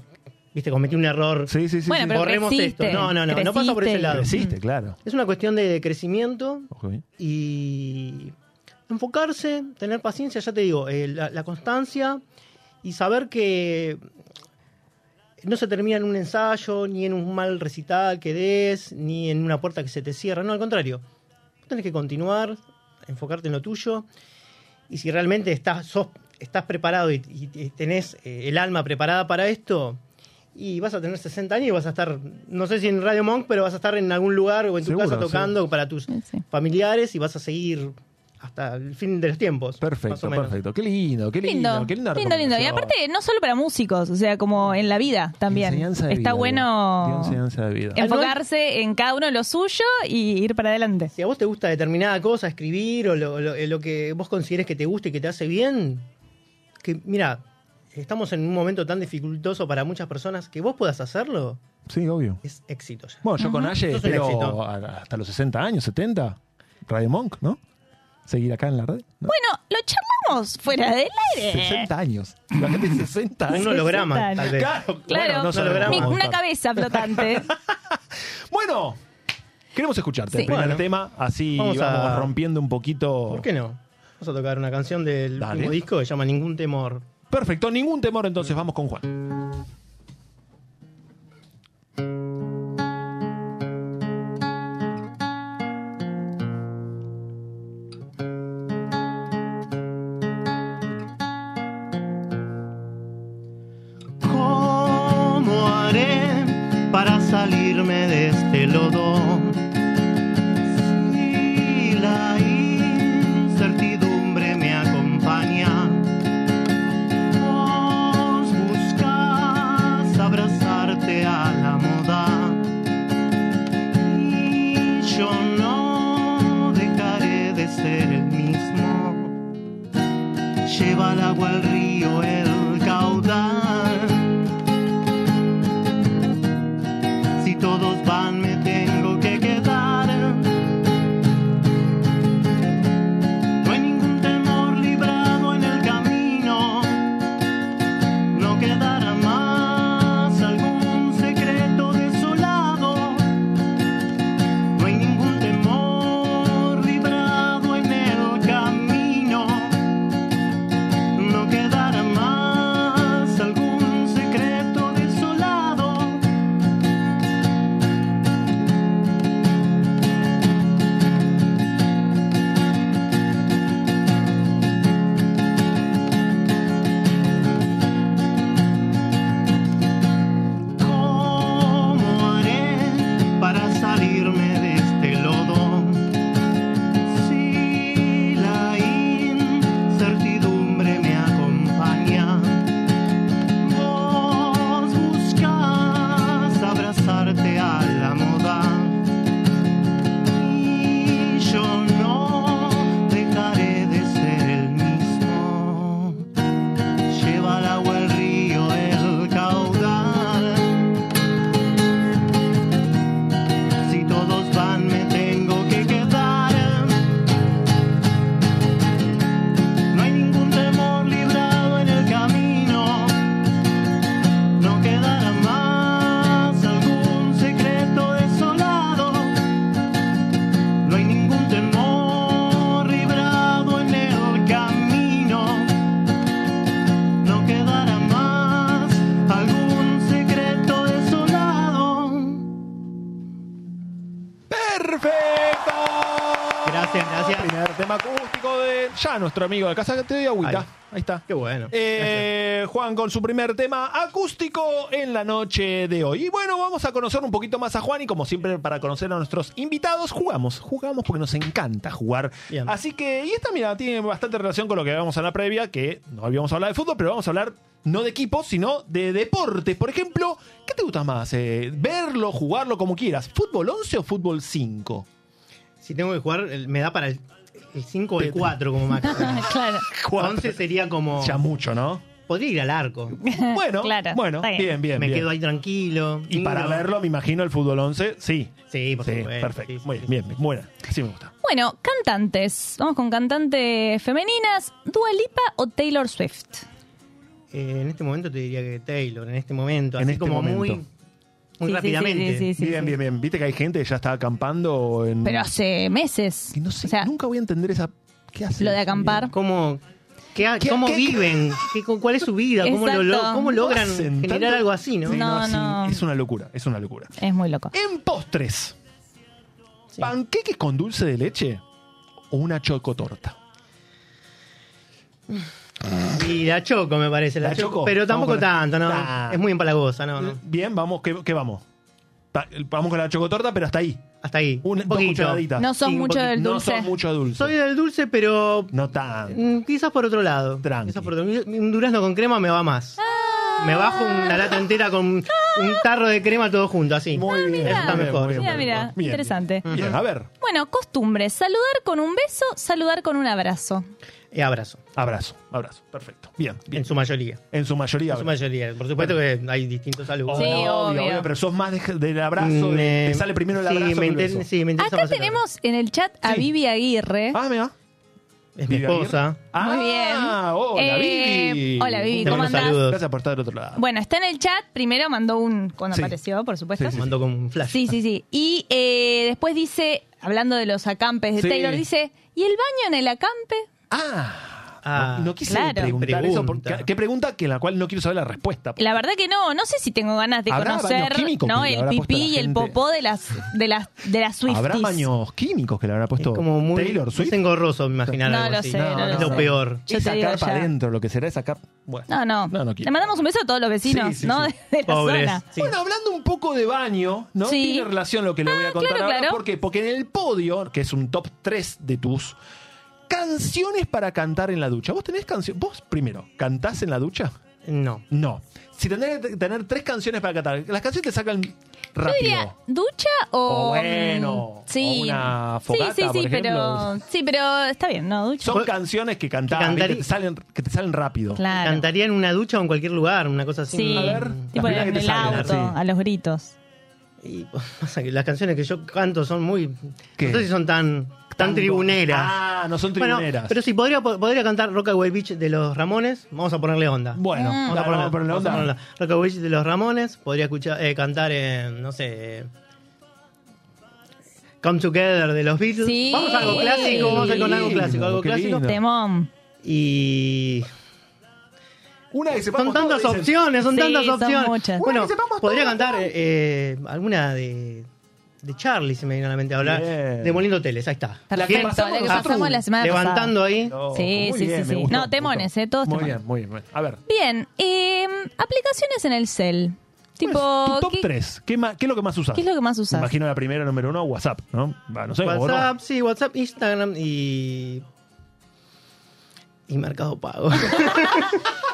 viste, cometí un error. Sí, sí, sí. Bueno, sí. pero Borremos creciste, esto. No, no, no, no pasa por ese lado. Creciste, claro. Es una cuestión de crecimiento y enfocarse, tener paciencia, ya te digo, eh, la, la constancia y saber que no se termina en un ensayo, ni en un mal recital que des, ni en una puerta que se te cierra, no, al contrario. Vos tenés que continuar, enfocarte en lo tuyo y si realmente estás, sos- estás preparado y, y- y tenés eh, el alma preparada para esto, y vas a tener 60 años y vas a estar, no sé si en Radio Monk, pero vas a estar en algún lugar o en tu Seguro, casa tocando para tus Sí. familiares y vas a seguir hasta el fin de los tiempos. Perfecto, perfecto. Qué lindo, qué lindo, Lindo, qué linda lindo, lindo. Y aparte, no solo para músicos, o sea, como en la vida también. Enseñanza de Está vida, bueno Diego. Enseñanza de vida. enfocarse en cada uno lo suyo y ir para adelante. Si a vos te gusta determinada cosa, escribir o lo, lo- lo que vos consideres que te guste y que te hace bien, que mira, estamos en un momento tan dificultoso para muchas personas que vos puedas hacerlo, Sí, obvio. es éxito ya. Bueno, yo con Aye Sos un espero hasta los 60 años, 70. Radio Monk, ¿no? Seguir acá en la red. ¿no? Bueno, lo charlamos fuera del aire. 60 años. Imagínate 60 años. Un holograma, 60 tal vez. Claro, Claro, bueno, no una cabeza flotante. Bueno, queremos escucharte. Sí. El primer Bueno. tema, así Vamos vamos, a- rompiendo un poquito. ¿Por qué no? Vamos a tocar una canción del Dale. último disco que se llama Ningún Temor. Perfecto, ningún temor, entonces vamos con Juan. Río acústico de ya nuestro amigo de casa. Te doy agüita. Ahí está. Qué bueno. Eh, Juan con su primer tema acústico en la noche de hoy. Y bueno, vamos a conocer un poquito más a Juan y como siempre para conocer a nuestros invitados, jugamos, jugamos porque nos encanta jugar. Bien. Así que, y esta mira, tiene bastante relación con lo que habíamos en la previa, que no habíamos hablado de fútbol, pero vamos a hablar no de equipos, sino de deportes. Por ejemplo, ¿qué te gusta más? Eh, verlo, jugarlo, como quieras. ¿Fútbol 11 o fútbol 5? Si tengo que jugar, me da para el 5 o el 4 como máximo. claro. 11 sería como. Ya mucho, ¿no? Podría ir al arco. Bueno, Claro, bueno, está bien. bien, bien. me bien. quedo ahí tranquilo. Y para miro. verlo, me imagino el fútbol 11, sí. Sí, por Sí, supuesto. perfecto. sí, sí, Muy sí. bien, bien, buena. Así me gusta. Bueno, cantantes. Vamos con cantantes femeninas. ¿Dua Lipa o Taylor Swift? Eh, en este momento te diría que Taylor, en este momento. En así este como momento. muy. Muy Sí, rápidamente. sí, sí, sí, bien, sí. bien, bien. Viste que hay gente que ya está acampando en. Pero hace meses. Que no sé, o sea, nunca voy a entender esa. ¿Qué hace? lo de acampar. ¿Cómo, qué ha- ¿Qué- cómo qué- viven? ¿Qué- ¿Cuál es su vida? ¿Cómo, lo, lo- Exacto. cómo logran hacen generar tanto? algo así, no? Sí, No, no. Es una locura, es una locura. Es muy loco. En postres, Sí. ¿panqueques con dulce de leche o una chocotorta? Y la choco, me parece. La, ¿La choco, choco? Pero tampoco tanto, ¿no? Ah. Es muy empalagosa, ¿no? no. Bien, vamos, ¿qué, qué vamos? Ta- Vamos con la chocotorta, pero hasta ahí. Hasta ahí. Un, un dos poquito. cucharaditas. No sos Sí, mucho del No dulce. son mucho dulce. Soy del dulce, pero No tan. mm, quizás por otro lado. Tranqui. Quizás por otro- Un durazno con crema me va más. Ah. Me bajo una lata entera con un tarro de crema todo junto, así. Muy bien. Eso está bien, mejor. bien, Mira, bien. mira, Bien, interesante. Bien, Bien, a ver. Bueno, costumbres. Saludar con un beso, saludar con un abrazo. Y abrazo. Abrazo, abrazo. Perfecto. Bien, bien. En su mayoría. En su mayoría. En su abrazo. mayoría. Por supuesto que hay distintos saludos. Sí, obvio. Pero sos más de- del abrazo. Mm, de- eh, te sale primero el sí, abrazo. me que el inter- beso. sí, me interesa Acá más el tenemos en el chat a Sí. Vivi Aguirre. Ah, mira. Es mi Vivi esposa. Ah, Muy bien. Hola, Eh, Vivi. hola, Vivi, Te ¿cómo mando andás? saludos. Gracias por estar del otro lado. Bueno, está en el chat. Primero mandó un. cuando Sí. apareció, por supuesto. Sí, sí. Mando como un flash. Sí, sí, sí. Y eh, después dice, hablando de los acampes de Sí. Taylor, dice, ¿y el baño en el acampe? Ah. Ah, no, no quise claro. preguntar eso. Porque, ¿Qué pregunta? Que la cual no quiero saber la respuesta. La verdad que no, no sé si tengo ganas de ¿Habrá conocer ¿no? el pipí y el popó de las de las de las Swifties. ¿Habrá baños químicos que le habrá puesto Es como muy, Taylor Swift? es engorroso imaginar No algo lo así. sé, no es lo lo sé. peor. Yo para ya. adentro lo que será es sacar. Bueno. No, no. No, no quiero. Le mandamos un beso a todos los vecinos, Sí, sí, ¿no? sí. De la Pobres. zona. Sí. Bueno, hablando un poco de baño, ¿no? Sí. Tiene relación lo que le voy a Ah, contar ahora. ¿Por qué? Porque en el podio, que es un top 3 de tus canciones para cantar en la ducha. ¿Vos tenés canciones? ¿Vos primero, cantás en la ducha? No. No. Si tenés que tener tres canciones para cantar, las canciones te sacan Yo rápido. diría, ¿ducha o...? O bueno, mm, Sí. o una fogata, sí, sí, sí, por pero... Sí, pero está bien, ¿no? Ducha. Son canciones que cantás, Que que, te salen, que te salen rápido. Claro. Cantaría en una ducha o en cualquier lugar, una cosa así. Sí, A ver, tipo en que te el salgan, auto, a los gritos. Y pasa que las canciones que yo canto son muy. ¿Qué? No sé si son tan, tan tribuneras. Ah, no son Bueno, tribuneras. pero sí, podría, podría cantar Rockaway Beach de los Ramones. Vamos a ponerle onda. Bueno, Mm. Vamos a ponerle, vamos a ponerle vamos a onda. ponerle onda. Rockaway Beach de los Ramones. Podría escuchar, eh, cantar, eh, no sé. eh, Come Together de los Beatles. Sí. Vamos a algo clásico, vamos a ir con algo clásico, algo qué clásico. lindo. Temón. Y Una que son sepamos tantas todos, dicen. opciones, son Sí, tantas son opciones. muchas. Bueno, Una que sepamos podría todos, cantar eh, eh, alguna de, de Charlie, se me viene a la mente hablar. Bien. De Moliendo Teles, ahí está. Perfecto, pasamos que pasamos la semana Levantando ahí. No, Sí, sí, bien, sí, sí. gustó, No, temones, eh, todos Muy temones. bien, muy bien. A ver. Bien, eh, aplicaciones en el cel. Tipo, Pues, tu top ¿qué, 3. ¿Qué, ma- ¿Qué es lo que más usas? qué es lo que más Me usas? imagino la primera, número uno, WhatsApp, ¿no? Va, no sé, no. WhatsApp, sí, WhatsApp, Instagram y. Y Mercado Pago.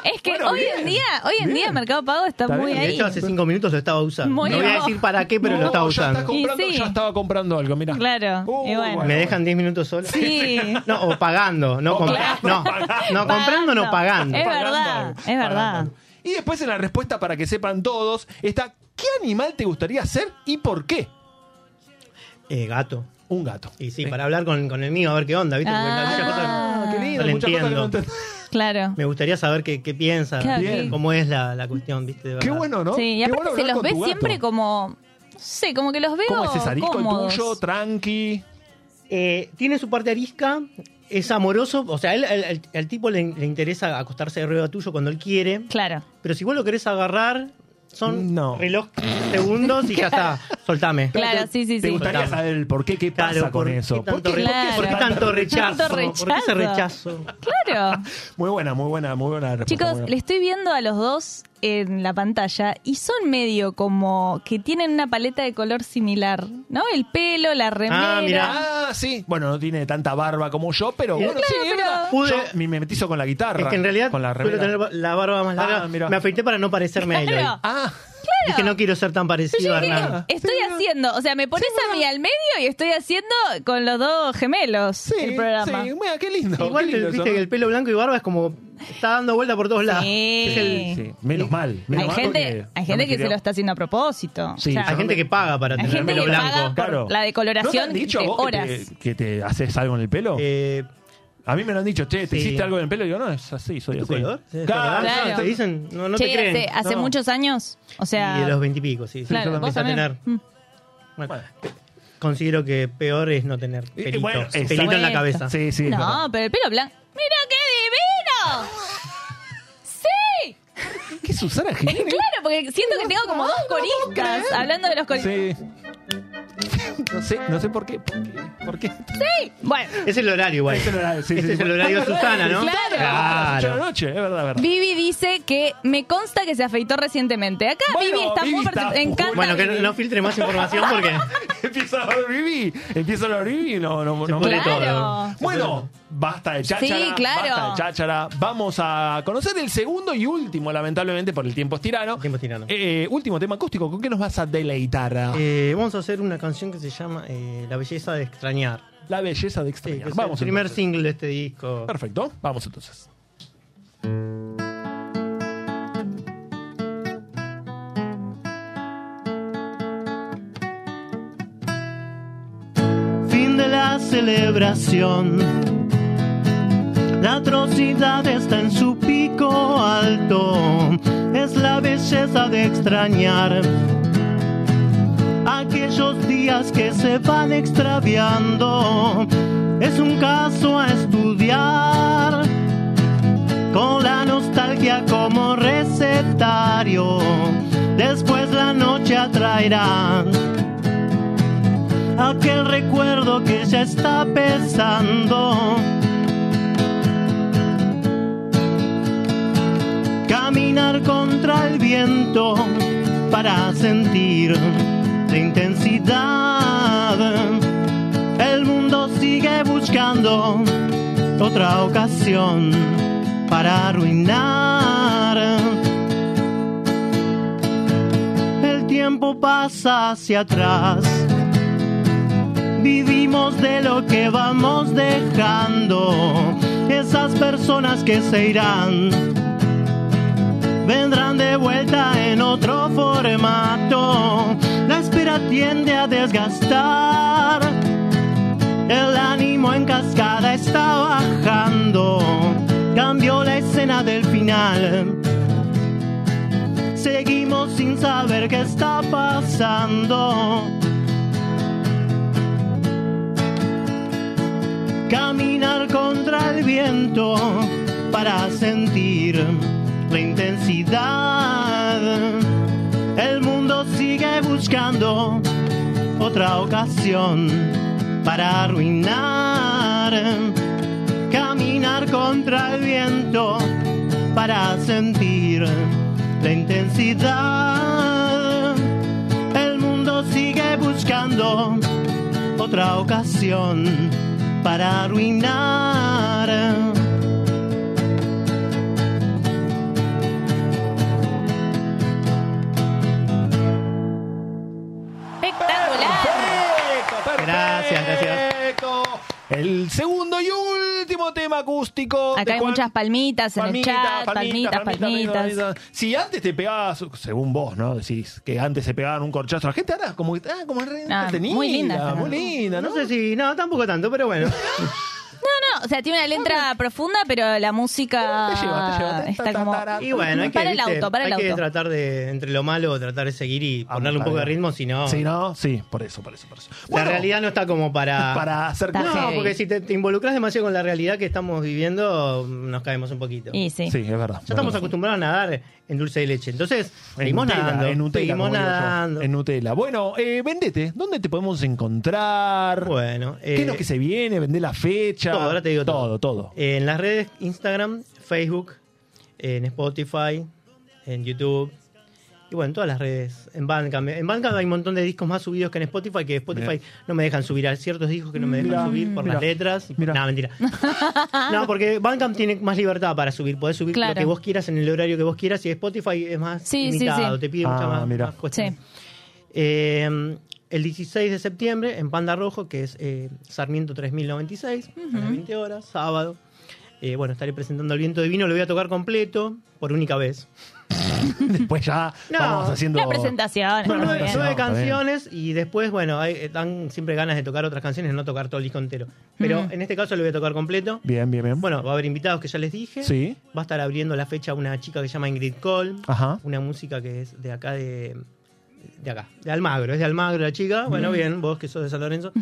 Es que Bueno, hoy bien, en día, hoy en bien. día Mercado Pago está, Está muy bien, De ahí. hecho, hace cinco minutos lo estaba usando. Muy no voy a decir para qué, pero No, lo estaba ya usando. comprando, Y sí. ya estaba comprando algo, mira. Claro, y bueno. ¿Me dejan 10 minutos solo? Sí. No, o pagando, no, O no, pagando. no comprando, no pagando. Es verdad, es verdad. Y después en la respuesta, para que sepan todos, está ¿qué animal te gustaría ser y por qué? Eh, gato. Un gato. Y sí, Eh, para hablar con, con el mío, a ver qué onda, ¿viste? Porque hay muchas cosas- Ah, qué lindo, no muchas cosas que no entiendo. entiendo. Claro. Me gustaría saber qué, qué piensa, Bien. cómo es la, la cuestión, ¿viste? De Qué bueno, ¿no? Sí, y aparte bueno se los ve siempre como, no sé, como que los veo ¿Cómo es ese arisco el tuyo? Tranqui. Eh, tiene su parte arisca, es amoroso, o sea, él- el, el- el tipo le, le interesa acostarse arriba tuyo cuando él quiere, Claro. pero si vos lo querés agarrar, Son No. reloj segundos y ya está. Soltame. Claro, sí, sí, ¿Te sí. gustaría Soltame. saber el por qué? ¿Qué pasa Claro, con ¿por qué eso? tanto ¿Por qué, re- por qué Claro. ¿Por qué fue tanto rechazo? Tanto ¿Por qué ese rechazo? rechazo? Claro. Muy buena, muy buena, muy buena respuesta. Chicos, muy buena. le estoy viendo a los dos en la pantalla y son medio como que tienen una paleta de color similar, ¿no? El pelo, la remera. Ah, mirá. Ah, sí. Bueno, no tiene tanta barba como yo, pero Claro, bueno, sí, es pero- verdad. Pude- Yo me me metizo con la guitarra. Es que en realidad con la remera. tener la barba más larga. Ah, mirá. me afeité para no parecerme a Eloy. Claro. Dije, no quiero ser tan parecido a Hernán. estoy haciendo, o sea, me pones a mí al medio y estoy haciendo con los dos gemelos sí, el programa. sí. Mira, qué lindo. Igual qué lindo viste eso. que el pelo blanco y barba es como está dando vuelta por todos lados. Sí. Es el- Sí, menos mal. menos Hay mal gente, hay gente que se lo está haciendo a propósito. Sí, O sea, hay gente que paga para tener pelo blanco. Claro. la ¿No te decoloración han dicho de vos que horas. te, que te haces algo en el pelo? Eh, a mí me lo han dicho, che, ¿te Sí. hiciste algo en el pelo? Y yo, no, es así, soy ¿Tu así. color? ¿Sí, es Claro? Claro. Te dicen, no, no Che, te creen. hace, hace No. muchos años, o sea, Y de los veintipico, sí. sí. claro, yo vos empecé a tener. Mm. Bueno, considero que peor es no tener Y- y pelito, bueno, pelito exacto. en la cabeza. Sí, sí. es verdad. No, pero el pelo blanco. ¡Mira qué divino! ¡Sí! ¿Qué Susana Jiménez? Claro, porque siento que tengo como dos coristas hablando de los coristas. Sí. No sé, no sé por qué. ¿Por qué? ¿Por qué? Sí. Bueno, Es el horario igual. Este es el horario, sí, Este sí, es el sí. horario de ¿verdad? Susana, ¿no? Claro. Ocho de la Claro. noche, es verdad, es verdad. Vivi dice que me consta que se afeitó recientemente. Acá Bueno, Vivi está Vivi muy está full. encanta. Bueno, que no filtre más información porque Empieza a ver Vivi, empieza a ver Vivi, no, no, no. Claro. todo. Bueno, basta de cháchara, Sí, claro. basta de cháchara. Vamos a conocer el segundo y último, lamentablemente, por el tiempo es tirano. Tiempo es tirano. Eh, último tema acústico, ¿con qué nos vas a deleitar? Eh, vamos a hacer una canción que se llama eh, La belleza de extrañar. La belleza de Sí, que extrañar. es vamos el primer entonces. single de este disco. Perfecto, vamos entonces. fin de la celebración. La atrocidad está en su pico alto, es la belleza de extrañar aquellos días que se van extraviando. Es un caso a estudiar con la nostalgia como recetario. Después la noche atraerá aquel recuerdo que ya está pesando. Contra el viento para sentir la intensidad. El mundo sigue buscando otra ocasión para arruinar. El tiempo pasa hacia atrás vivimos de lo que vamos dejando. Esas personas que se irán vendrán de vuelta en otro formato. La espera tiende a desgastar. El ánimo en cascada está bajando. Cambió la escena del final. Seguimos sin saber qué está pasando. caminar contra el viento para sentir la intensidad. El mundo sigue buscando otra ocasión para arruinar. Caminar contra el viento para sentir la intensidad. El mundo sigue buscando otra ocasión para arruinar. Acá hay Juan- muchas palmitas en el chat, palmitas, palmitas. Si antes te pegabas, según vos, ¿no? Decís que antes se pegaban un corchazo a la gente, ahora como, ah, como re Ah, entretenida, muy linda, muy linda, ¿no? No sé si, no, tampoco tanto, pero bueno. No, o sea, tiene una letra profunda, pero la música Te lleva, te lleva. está como... Y bueno, hay que, para el viste, auto, para el hay que auto. tratar de, entre lo malo, tratar de seguir y ponerle un está poco de bien. ritmo, si no, Sí, no, sí, por eso, por eso, por eso. la Bueno, realidad no está como para... para hacer Está No, heavy. porque si te, te involucras demasiado con la realidad que estamos viviendo, nos caemos un poquito. Y sí. Sí, es verdad. Ya estamos acostumbrados a nadar en dulce de leche. Entonces, En seguimos Nutella, nadando. en Nutella, seguimos como digo yo, nadando. en Nutella. Bueno, eh, vendete. ¿Dónde te podemos encontrar? Bueno, ¿Qué es eh, lo que se viene? ¿Vende la fecha? Todo, ahora te digo todo. Todo, todo. Eh, en las redes Instagram, Facebook, en Spotify, en YouTube. Y bueno, en todas las redes. En Bandcamp. En Bandcamp hay un montón de discos más subidos que en Spotify, que Spotify no me dejan subir. Hay ciertos discos que no me dejan Mirá, subir por mirá, las letras. mirá. No, mentira. no, porque Bandcamp tiene más libertad para subir. Podés subir Claro. lo que vos quieras en el horario que vos quieras y Spotify es más Sí, sí, limitado. sí. Te pide mucha Ah, más, más cuestiones. Sí. Eh, el 16 de septiembre en Panda Rojo, que es eh, Sarmiento 3096, a las 20 horas, sábado. Eh, bueno, estaré presentando el viento divino, lo voy a tocar completo por única vez. Después ya No. vamos haciendo. La presentación. Son nueve, nueve canciones y después, bueno, hay, eh, dan siempre ganas de tocar otras canciones, no tocar todo el disco entero. Pero en este caso lo voy a tocar completo. Bien, bien, bien. Bueno, va a haber invitados que ya les dije. Sí. Va a estar abriendo la fecha una chica que se llama Ingrid Cole. Ajá. Una música que es de acá de. De acá, de Almagro. Es de Almagro la chica. Bueno, bien, vos que sos de San Lorenzo.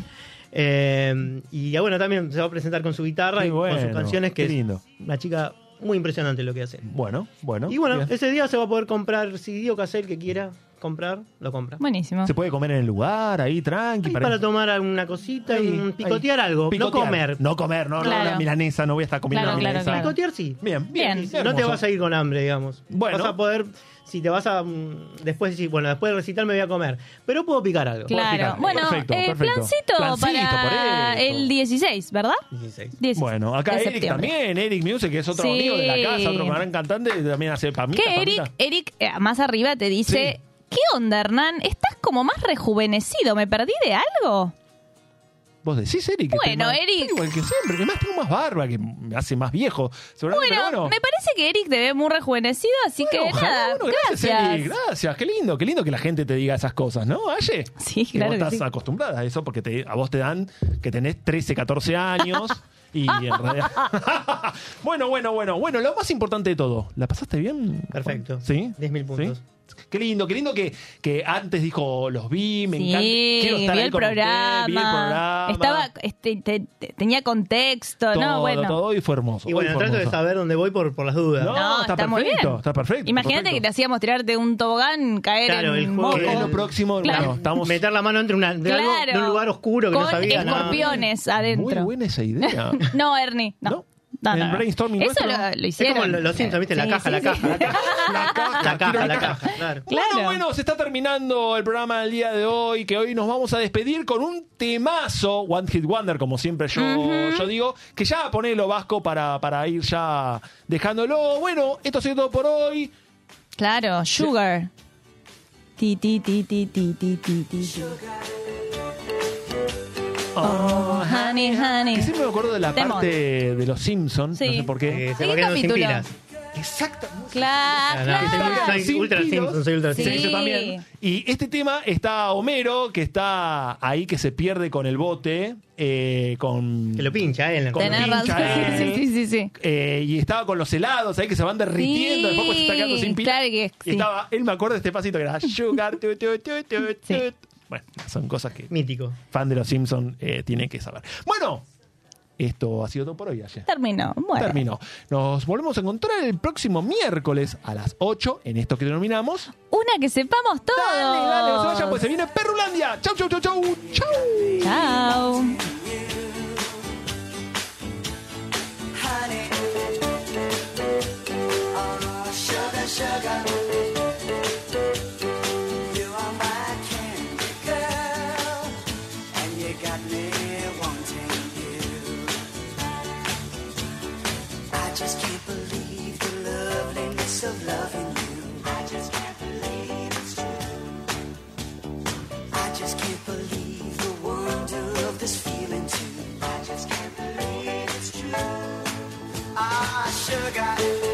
Eh, y ya, bueno, también se va a presentar con su guitarra y con bueno, sus canciones, que qué lindo. es una chica muy impresionante lo que hace. Bueno, bueno. Y bueno, bien. ese día se va a poder comprar CD o cassette que quiera comprar, lo compra. Buenísimo. Se puede comer en el lugar, ahí tranqui. Ahí para tomar alguna cosita y picotear ahí. algo, Picotear. no comer. No comer, no, no, Claro. la milanesa, no voy a estar comiendo Claro, la milanesa. claro. Picotear sí. Bien, bien. Bien. No te vas a ir con hambre, digamos. Bueno. Vas a poder, si te vas a. mm, Después decir, bueno, después del recital me voy a comer. Pero puedo picar algo. Claro. picar. Bueno, Perfecto, eh, perfecto. plancito, Plancito, para el 16, ¿verdad? 16. 16 Bueno, acá de Eric septiembre. también, Eric Music, que es otro Sí. amigo de la casa, otro gran cantante, también hace pamitas. Que Eric. Eric eh, más arriba te dice, Sí. ¿qué onda, Hernán? ¿Estás como más rejuvenecido? ¿Me perdí de algo? Vos decís, Eric. que Bueno, Eric. Igual que siempre, que más tengo más barba, que me hace más viejo. Seguramente, Bueno, me parece que Eric te ve muy rejuvenecido, así Bueno, que ojalá, nada, bueno, gracias. gracias, Eric, gracias. Qué lindo, qué lindo que la gente te diga esas cosas, ¿no, Aye? Sí, Que claro vos que estás sí. acostumbrada a eso porque te- a vos te dan que tenés 13, 14 años y en realidad... bueno, bueno, bueno, bueno, lo más importante de todo, ¿la pasaste bien? Perfecto. ¿Sí? 10.000 puntos. ¿Sí? Qué lindo, qué lindo que, que antes dijo, los vi, me Sí, encanta. Quiero estar vi ahí el, con programa, ustedes, vi el programa. Estaba, este, te- te- tenía contexto, todo, ¿no? Bueno. todo y fue hermoso. Y bueno, trato de saber dónde voy por, por las dudas. No, No, está, está muy perfecto, bien. está perfecto. Imagínate perfecto. que te hacíamos tirarte un tobogán, caer Claro, el en juego moco. que Que es lo próximo, Claro. bueno, estamos... Meter la mano entre una, de, algo- Claro. de un lugar oscuro que Con no sabía nada. escorpiones Muy adentro. buena esa idea. No, Ernie, no. ¿No? El no. brainstorming Eso nuestro. lo, lo Es como hicieron. lo- los Simpsons, ¿viste? La Sí, caja, sí, la sí. caja, la caja. La caja, La caja, la caja, claro. Claro. Bueno, bueno, se está terminando el programa del día de hoy, que hoy nos vamos a despedir con un temazo, One Hit Wonder, como siempre yo, yo digo, que ya ponelo vasco para, para ir ya dejándolo. Bueno, esto ha sido todo por hoy. Claro, Sugar. Ti, ti, ti, ti, ti, ti, ti, ti. Oh, honey, honey. Que siempre me acuerdo de la Temón. parte de los Simpsons, Sí. no sé por qué. Eh, se ¿En va quedando sin capítulo? pilas. Exacto. Claro, Ah, no, claro. soy, soy ultra Sin Simpson, soy ultra Sí. Simpson. Yo también. Y este tema está Homero, que está ahí, que se pierde con el bote, eh, con... Que lo pincha, ¿eh? en la- Con- Tenés pincha, razón. eh. Sí, sí, sí, sí. eh, y estaba con los helados ahí que se van derritiendo, Sí, después pues se está quedando sin pila. claro que Y sí. estaba, él me acuerda de este pasito que era Sugar. tu, tu, tu, tu, Sí. Bueno, son cosas que Mítico. fan de los Simpsons eh, tiene que saber. Bueno, esto ha sido todo por hoy, ayer. Terminó. Bueno. Terminó. Nos volvemos a encontrar el próximo miércoles a las 8 en esto que denominamos. Una que sepamos todo. Dale, dale, no se vayan, pues se viene Perrulandia. Chau, chau, chau, chau, chau. Chao. Sugar, sugar. Sugar.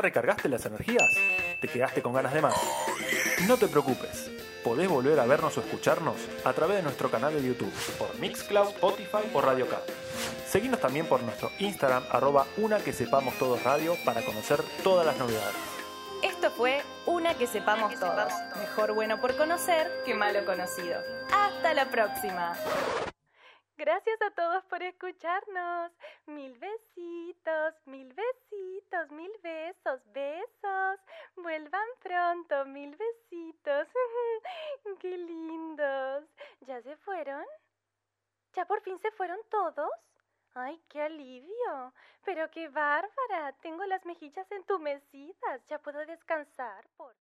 Recargaste las energías? ¿Te quedaste con ganas de más? No te preocupes, podés volver a vernos o escucharnos a través de nuestro canal de YouTube, por Mixcloud, Spotify o Radio K. Seguinos también por nuestro Instagram, arroba una que sepamos todos radio, para conocer todas las novedades. Esto fue Una que sepamos todos. Mejor bueno por conocer que malo conocido. Hasta la próxima. Gracias a todos por escucharnos. Mil besitos, mil besitos, mil besos, besos. Vuelvan pronto, mil besitos. Qué lindos. ¿Ya se fueron? ¿Ya por fin se fueron todos? Ay, qué alivio. Pero qué bárbara. Tengo las mejillas entumecidas. Ya puedo descansar por...